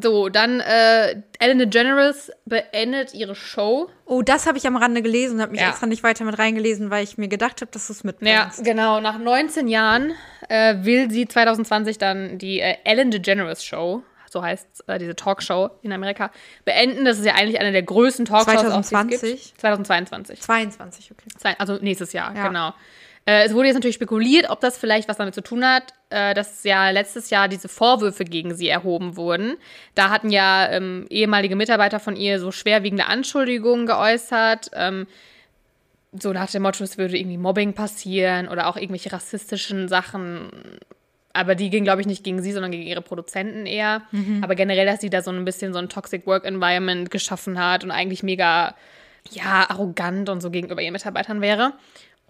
So, dann äh, Ellen DeGeneres beendet ihre Show. Oh, das habe ich am Rande gelesen und habe mich Ja. extra nicht weiter mit reingelesen, weil ich mir gedacht habe, dass du es Ja, mitbringst. genau. Nach 19 Jahren äh, will sie 2020 dann die äh, Ellen DeGeneres Show, so heißt äh, diese Talkshow in Amerika, beenden. Das ist ja eigentlich eine der größten Talkshows, auch, die es 2020? gibt. 2022. 22, okay. Also nächstes Jahr, Ja. genau. Äh, es wurde jetzt natürlich spekuliert, ob das vielleicht was damit zu tun hat, äh, dass ja letztes Jahr diese Vorwürfe gegen sie erhoben wurden. Da hatten ja ähm, ehemalige Mitarbeiter von ihr so schwerwiegende Anschuldigungen geäußert. Ähm, so nach dem Motto, es würde irgendwie Mobbing passieren oder auch irgendwelche rassistischen Sachen aber die ging, glaube ich, nicht gegen sie, sondern gegen ihre Produzenten eher. Aber generell, dass sie da so ein bisschen so ein Toxic Work Environment geschaffen hat und eigentlich mega, ja, arrogant und so gegenüber ihren Mitarbeitern wäre.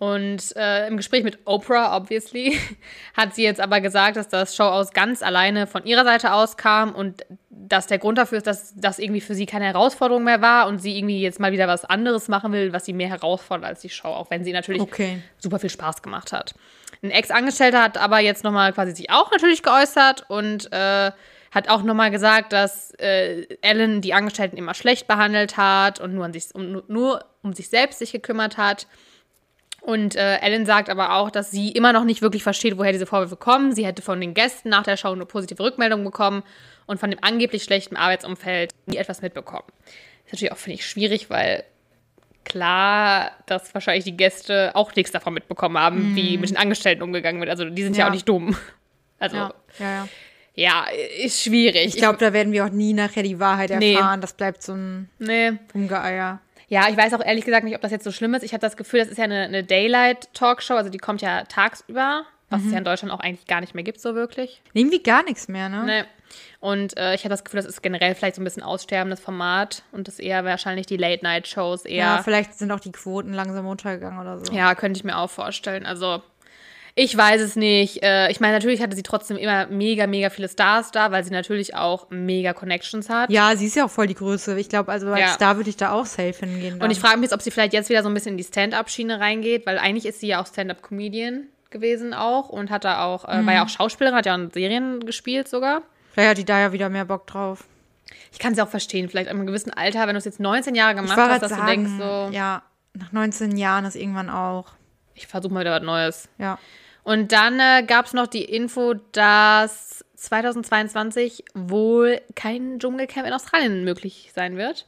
Und äh, im Gespräch mit Oprah, obviously, hat sie jetzt aber gesagt, dass das Show aus ganz alleine von ihrer Seite aus kam und dass der Grund dafür ist, dass das irgendwie für sie keine Herausforderung mehr war und sie irgendwie jetzt mal wieder was anderes machen will, was sie mehr herausfordert als die Show, auch wenn sie natürlich Okay. super viel Spaß gemacht hat. Ein Ex-Angestellter hat aber jetzt nochmal quasi sich auch natürlich geäußert und äh, hat auch nochmal gesagt, dass äh, Ellen die Angestellten immer schlecht behandelt hat und nur, an sich, um, nur um sich selbst sich gekümmert hat. Und äh, Ellen sagt aber auch, dass sie immer noch nicht wirklich versteht, woher diese Vorwürfe kommen. Sie hätte von den Gästen nach der Show eine positive Rückmeldung bekommen und von dem angeblich schlechten Arbeitsumfeld nie etwas mitbekommen. Das ist natürlich auch, finde ich, schwierig, weil klar, dass wahrscheinlich die Gäste auch nichts davon mitbekommen haben, wie mit den Angestellten umgegangen wird. Also die sind ja, Ja. auch nicht dumm. Also Ja, ja, ja. ist schwierig. Ich glaube, da werden wir auch nie nachher die Wahrheit Nee. erfahren. Das bleibt so ein nee. Rumgeeier. Ja, ich weiß auch ehrlich gesagt nicht, ob das jetzt so schlimm ist. Ich habe das Gefühl, das ist ja eine, eine Daylight-Talkshow, also die kommt ja tagsüber, was es ja in Deutschland auch eigentlich gar nicht mehr gibt, so wirklich. Irgendwie gar nichts mehr, ne? Nee. Und äh, ich habe das Gefühl, das ist generell vielleicht so ein bisschen aussterbendes Format und das eher wahrscheinlich die Late-Night-Shows Ja, eher. vielleicht sind auch die Quoten langsam runtergegangen oder so. Ja, könnte ich mir auch vorstellen. Also, ich weiß es nicht. Äh, ich meine, natürlich hatte sie trotzdem immer mega, mega viele Stars da, weil sie natürlich auch mega Connections hat. Ja, sie ist ja auch voll die Größe. Ich glaube, also als Ja. Star würde ich da auch safe hingehen. Dann. Und ich frage mich jetzt, ob sie vielleicht jetzt wieder so ein bisschen in die Stand-Up-Schiene reingeht, weil eigentlich ist sie ja auch Stand-Up-Comedian gewesen auch und hat da auch, Mhm. war ja auch Schauspielerin, hat ja in Serien gespielt sogar. Vielleicht hat die da ja wieder mehr Bock drauf. Ich kann sie auch verstehen, vielleicht in einem gewissen Alter, wenn du es jetzt 19 Jahre gemacht hast, dass sagen, du denkst so, ja, nach 19 Jahren ist irgendwann auch. Ich versuche mal wieder was Neues. Ja. Und dann äh, gab es noch die Info, dass 2022 wohl kein Dschungelcamp in Australien möglich sein wird.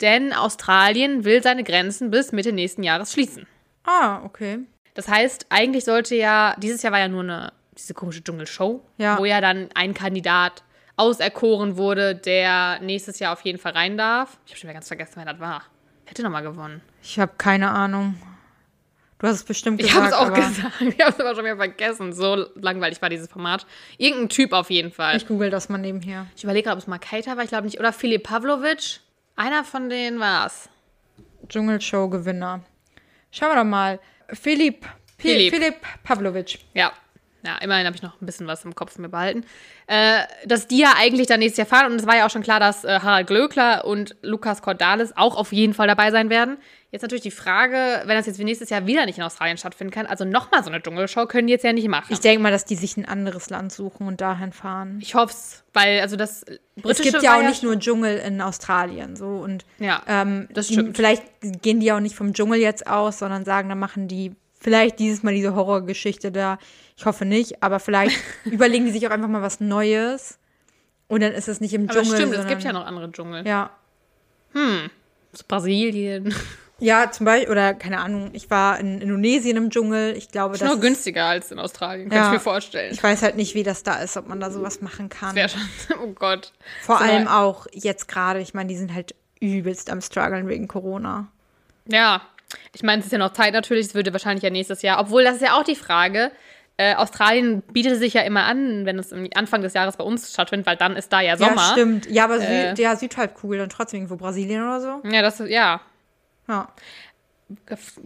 Denn Australien will seine Grenzen bis Mitte nächsten Jahres schließen. Ah, okay. Das heißt, eigentlich sollte ja, dieses Jahr war ja nur eine, diese komische Dschungelshow, Ja. wo ja dann ein Kandidat auserkoren wurde, der nächstes Jahr auf jeden Fall rein darf. Ich habe schon wieder ganz vergessen, wer das war. Wer hätte nochmal gewonnen? Ich habe keine Ahnung. Du hast es bestimmt Ich gesagt. habe es auch gesagt. Ich habe es aber schon wieder vergessen. So langweilig war dieses Format. Irgendein Typ auf jeden Fall. Ich google das mal nebenher. Ich überlege gerade, ob es mal Keita war. Ich glaube nicht. Oder Filip Pavlovic. Einer von denen war es. Dschungelshow-Gewinner. Schauen wir doch mal. Philipp. Philipp. Philipp, Philipp Pavlovic. Ja. Ja, immerhin habe ich noch ein bisschen was im Kopf mir behalten. Äh, dass die ja eigentlich dann nächstes Jahr fahren. Und es war ja auch schon klar, dass äh, Harald Glöckler und Lukas Cordalis auch auf jeden Fall dabei sein werden. Jetzt natürlich die Frage, wenn das jetzt wie nächstes Jahr wieder nicht in Australien stattfinden kann, also nochmal so eine Dschungelshow können die jetzt ja nicht machen. Ich denke mal, dass die sich ein anderes Land suchen und dahin fahren. Ich hoffe es, weil also das britische es gibt ja auch nicht nur Dschungel in Australien. So und Ja, ähm, das die, stimmt. vielleicht gehen die auch nicht vom Dschungel jetzt aus, sondern sagen, dann machen die vielleicht dieses Mal diese Horrorgeschichte da. Ich hoffe nicht, aber vielleicht überlegen die sich auch einfach mal was Neues. Und dann ist es nicht im Aber Dschungel. stimmt, es gibt ja noch andere Dschungel. Ja. So Brasilien. Ja, zum Beispiel, oder keine Ahnung, ich war in Indonesien im Dschungel. Ich glaube, Ist das noch ist- günstiger als in Australien, kann Ja. ich mir vorstellen. Ich weiß halt nicht, wie das da ist, ob man da sowas machen kann. Wäre schon, oh Gott. Vor So, allem auch jetzt gerade, ich meine, die sind halt übelst am struggeln wegen Corona. Ja, ich meine, es ist ja noch Zeit natürlich, es würde wahrscheinlich ja nächstes Jahr, obwohl das ist ja auch die Frage. Äh, Australien bietet sich ja immer an, wenn es Anfang des Jahres bei uns stattfindet, weil dann ist da ja Sommer. Ja, stimmt. Ja, aber Äh. Süd, ja, Südhalbkugel dann trotzdem irgendwo Brasilien oder so. Ja, das ja. Ja.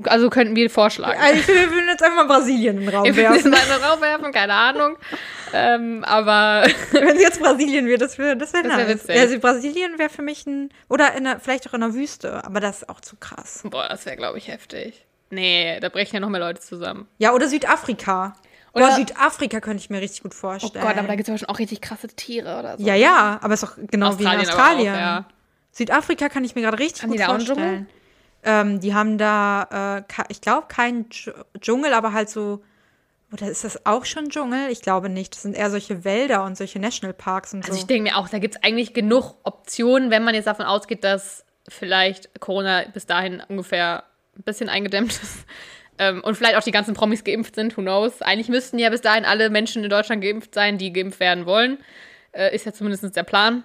Also könnten wir vorschlagen. Also ich finde, wir würden jetzt einfach mal Brasilien in den Raum Wir werfen. es mal raufwerfen, keine Ahnung. ähm, aber Wenn es jetzt Brasilien wird, das wäre das wär Das wär nice. Also Brasilien wäre für mich ein, oder in der, vielleicht auch in der Wüste, aber das ist auch zu krass. boah, das wäre, glaube ich, heftig. Nee, da brechen ja noch mehr Leute zusammen. Ja, oder Südafrika. Oder- Boah, Südafrika könnte ich mir richtig gut Oh vorstellen. Gott, aber da gibt es ja schon auch richtig krasse Tiere oder so. Ja, ja, aber ist doch genau wie in Australien Australien. auch, ja. Südafrika kann ich mir gerade richtig Haben gut auch vorstellen. Ähm, die haben da, äh, ich glaube, keinen Dsch- Dschungel, aber halt so, oder ist das auch schon Dschungel? Ich glaube nicht. Das sind eher solche Wälder und solche Nationalparks und Also so. ich denke mir auch, da gibt es eigentlich genug Optionen, wenn man jetzt davon ausgeht, dass vielleicht Corona bis dahin ungefähr ein bisschen eingedämmt ist. Ähm, und vielleicht auch die ganzen Promis geimpft sind, who knows. Eigentlich müssten ja bis dahin alle Menschen in Deutschland geimpft sein, die geimpft werden wollen. Äh, ist ja zumindest der Plan.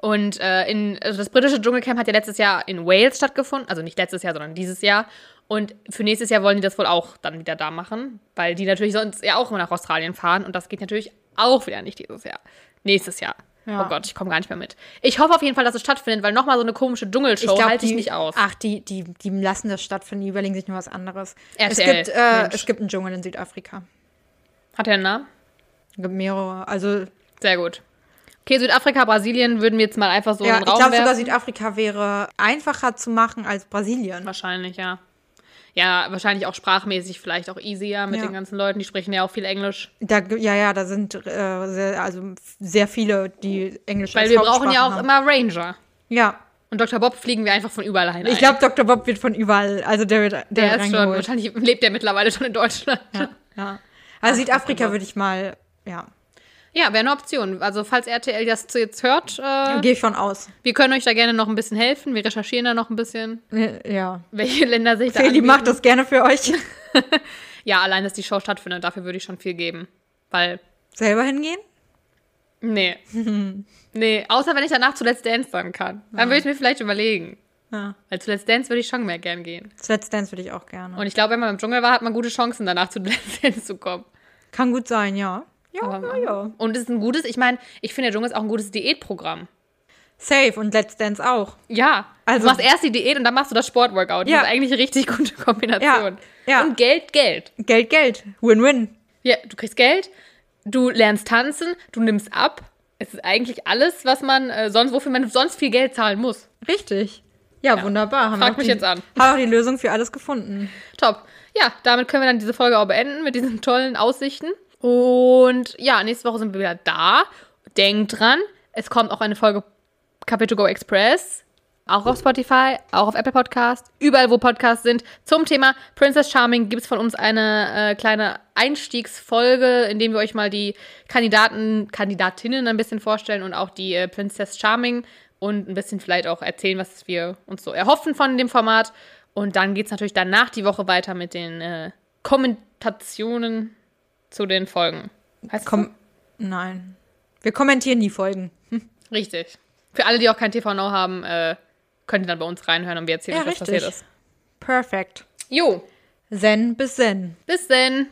Und äh, in, also das britische Dschungelcamp hat ja letztes Jahr in Wales stattgefunden. Also nicht letztes Jahr, sondern dieses Jahr. Und für nächstes Jahr wollen die das wohl auch dann wieder da machen, weil die natürlich sonst ja auch immer nach Australien fahren und das geht natürlich auch wieder nicht dieses Jahr. Nächstes Jahr. Ja. Oh Gott, ich komme gar nicht mehr mit. Ich hoffe auf jeden Fall, dass es stattfindet, weil nochmal so eine komische Dschungelshow glaub, halte ich nicht aus. Ach, die, die, die lassen das stattfinden, die überlegen sich nur was anderes. es, RTL, gibt, äh, es gibt einen Dschungel in Südafrika. Hat er einen Namen? Es gibt mehrere. Also, Sehr gut. Okay, Südafrika, Brasilien würden wir jetzt mal einfach so ja, in ich den Raum glaube sogar. Südafrika wäre einfacher zu machen als Brasilien. Wahrscheinlich, ja. Ja, wahrscheinlich auch sprachmäßig vielleicht auch easier mit Ja. den ganzen Leuten. Die sprechen ja auch viel Englisch. Da, ja, ja, da sind äh, sehr, also sehr viele, die Englisch Weil als wir brauchen ja auch haben. immer Ranger. Ja, Und Dr. Bob fliegen wir einfach von überall hin. ich glaube, Dr. Bob wird von überall, also der wird, der, der ist schon, wahrscheinlich lebt der mittlerweile schon in Deutschland. Ja, ja. Also Südafrika würde ich mal, ja, Ja, wäre eine Option. Also, falls RTL das zu jetzt hört, äh, gehe ich von aus. wir können euch da gerne noch ein bisschen helfen. Wir recherchieren da noch ein bisschen, Ja. welche Länder sich da Feli macht das gerne für euch. Ja, allein, dass die Show stattfindet, dafür würde ich schon viel geben. Weil, Selber hingehen? nee. nee, außer wenn ich danach zu Let's Dance dann kann. Dann würde ich mir vielleicht überlegen. Ja. Weil zu Let's Dance würde ich schon mehr gern gehen. Das Let's Dance würde ich auch gerne. Und ich glaube, wenn man im Dschungel war, hat man gute Chancen, danach zu Let's Dance zu kommen. Kann gut sein, ja. Ja, Aber ja, ja. Und es ist ein gutes, ich meine, ich finde, der Dschungel ist auch ein gutes Diätprogramm. Safe und Let's Dance auch. Ja. Also- du machst erst die Diät und dann machst du das Sportworkout. Das Ja. ist eigentlich eine richtig gute Kombination. Ja, ja. Und Geld, Geld. Geld, Geld. Win-win. Ja, du kriegst Geld, du lernst tanzen, du nimmst ab. Es ist eigentlich alles, was man äh, sonst, wofür man sonst viel Geld zahlen muss. Richtig. Ja, wunderbar. Haben Frag mich die, jetzt an. Haben auch die Lösung für alles gefunden. Top. Ja, damit können wir dann diese Folge auch beenden mit diesen tollen Aussichten. Und ja, nächste Woche sind wir wieder da. Denkt dran, es kommt auch eine Folge Capital Go Express. Auch auf Spotify, auch auf Apple Podcast, überall wo Podcasts sind. Zum Thema Princess Charming gibt es von uns eine äh, kleine Einstiegsfolge, in dem wir euch mal die Kandidaten, Kandidatinnen ein bisschen vorstellen und auch die äh, Princess Charming und ein bisschen vielleicht auch erzählen, was wir uns so erhoffen von dem Format. Und dann geht es natürlich danach die Woche weiter mit den äh, Kommentationen zu den Folgen. Heißt das Komm. Nein. Wir kommentieren die Folgen. so? Richtig. Für alle, die auch kein TV Now haben, äh, könnt ihr dann bei uns reinhören und wir erzählen Ja, euch, was richtig. passiert ist. Perfekt. Jo, Zen bis Zen. bis denn.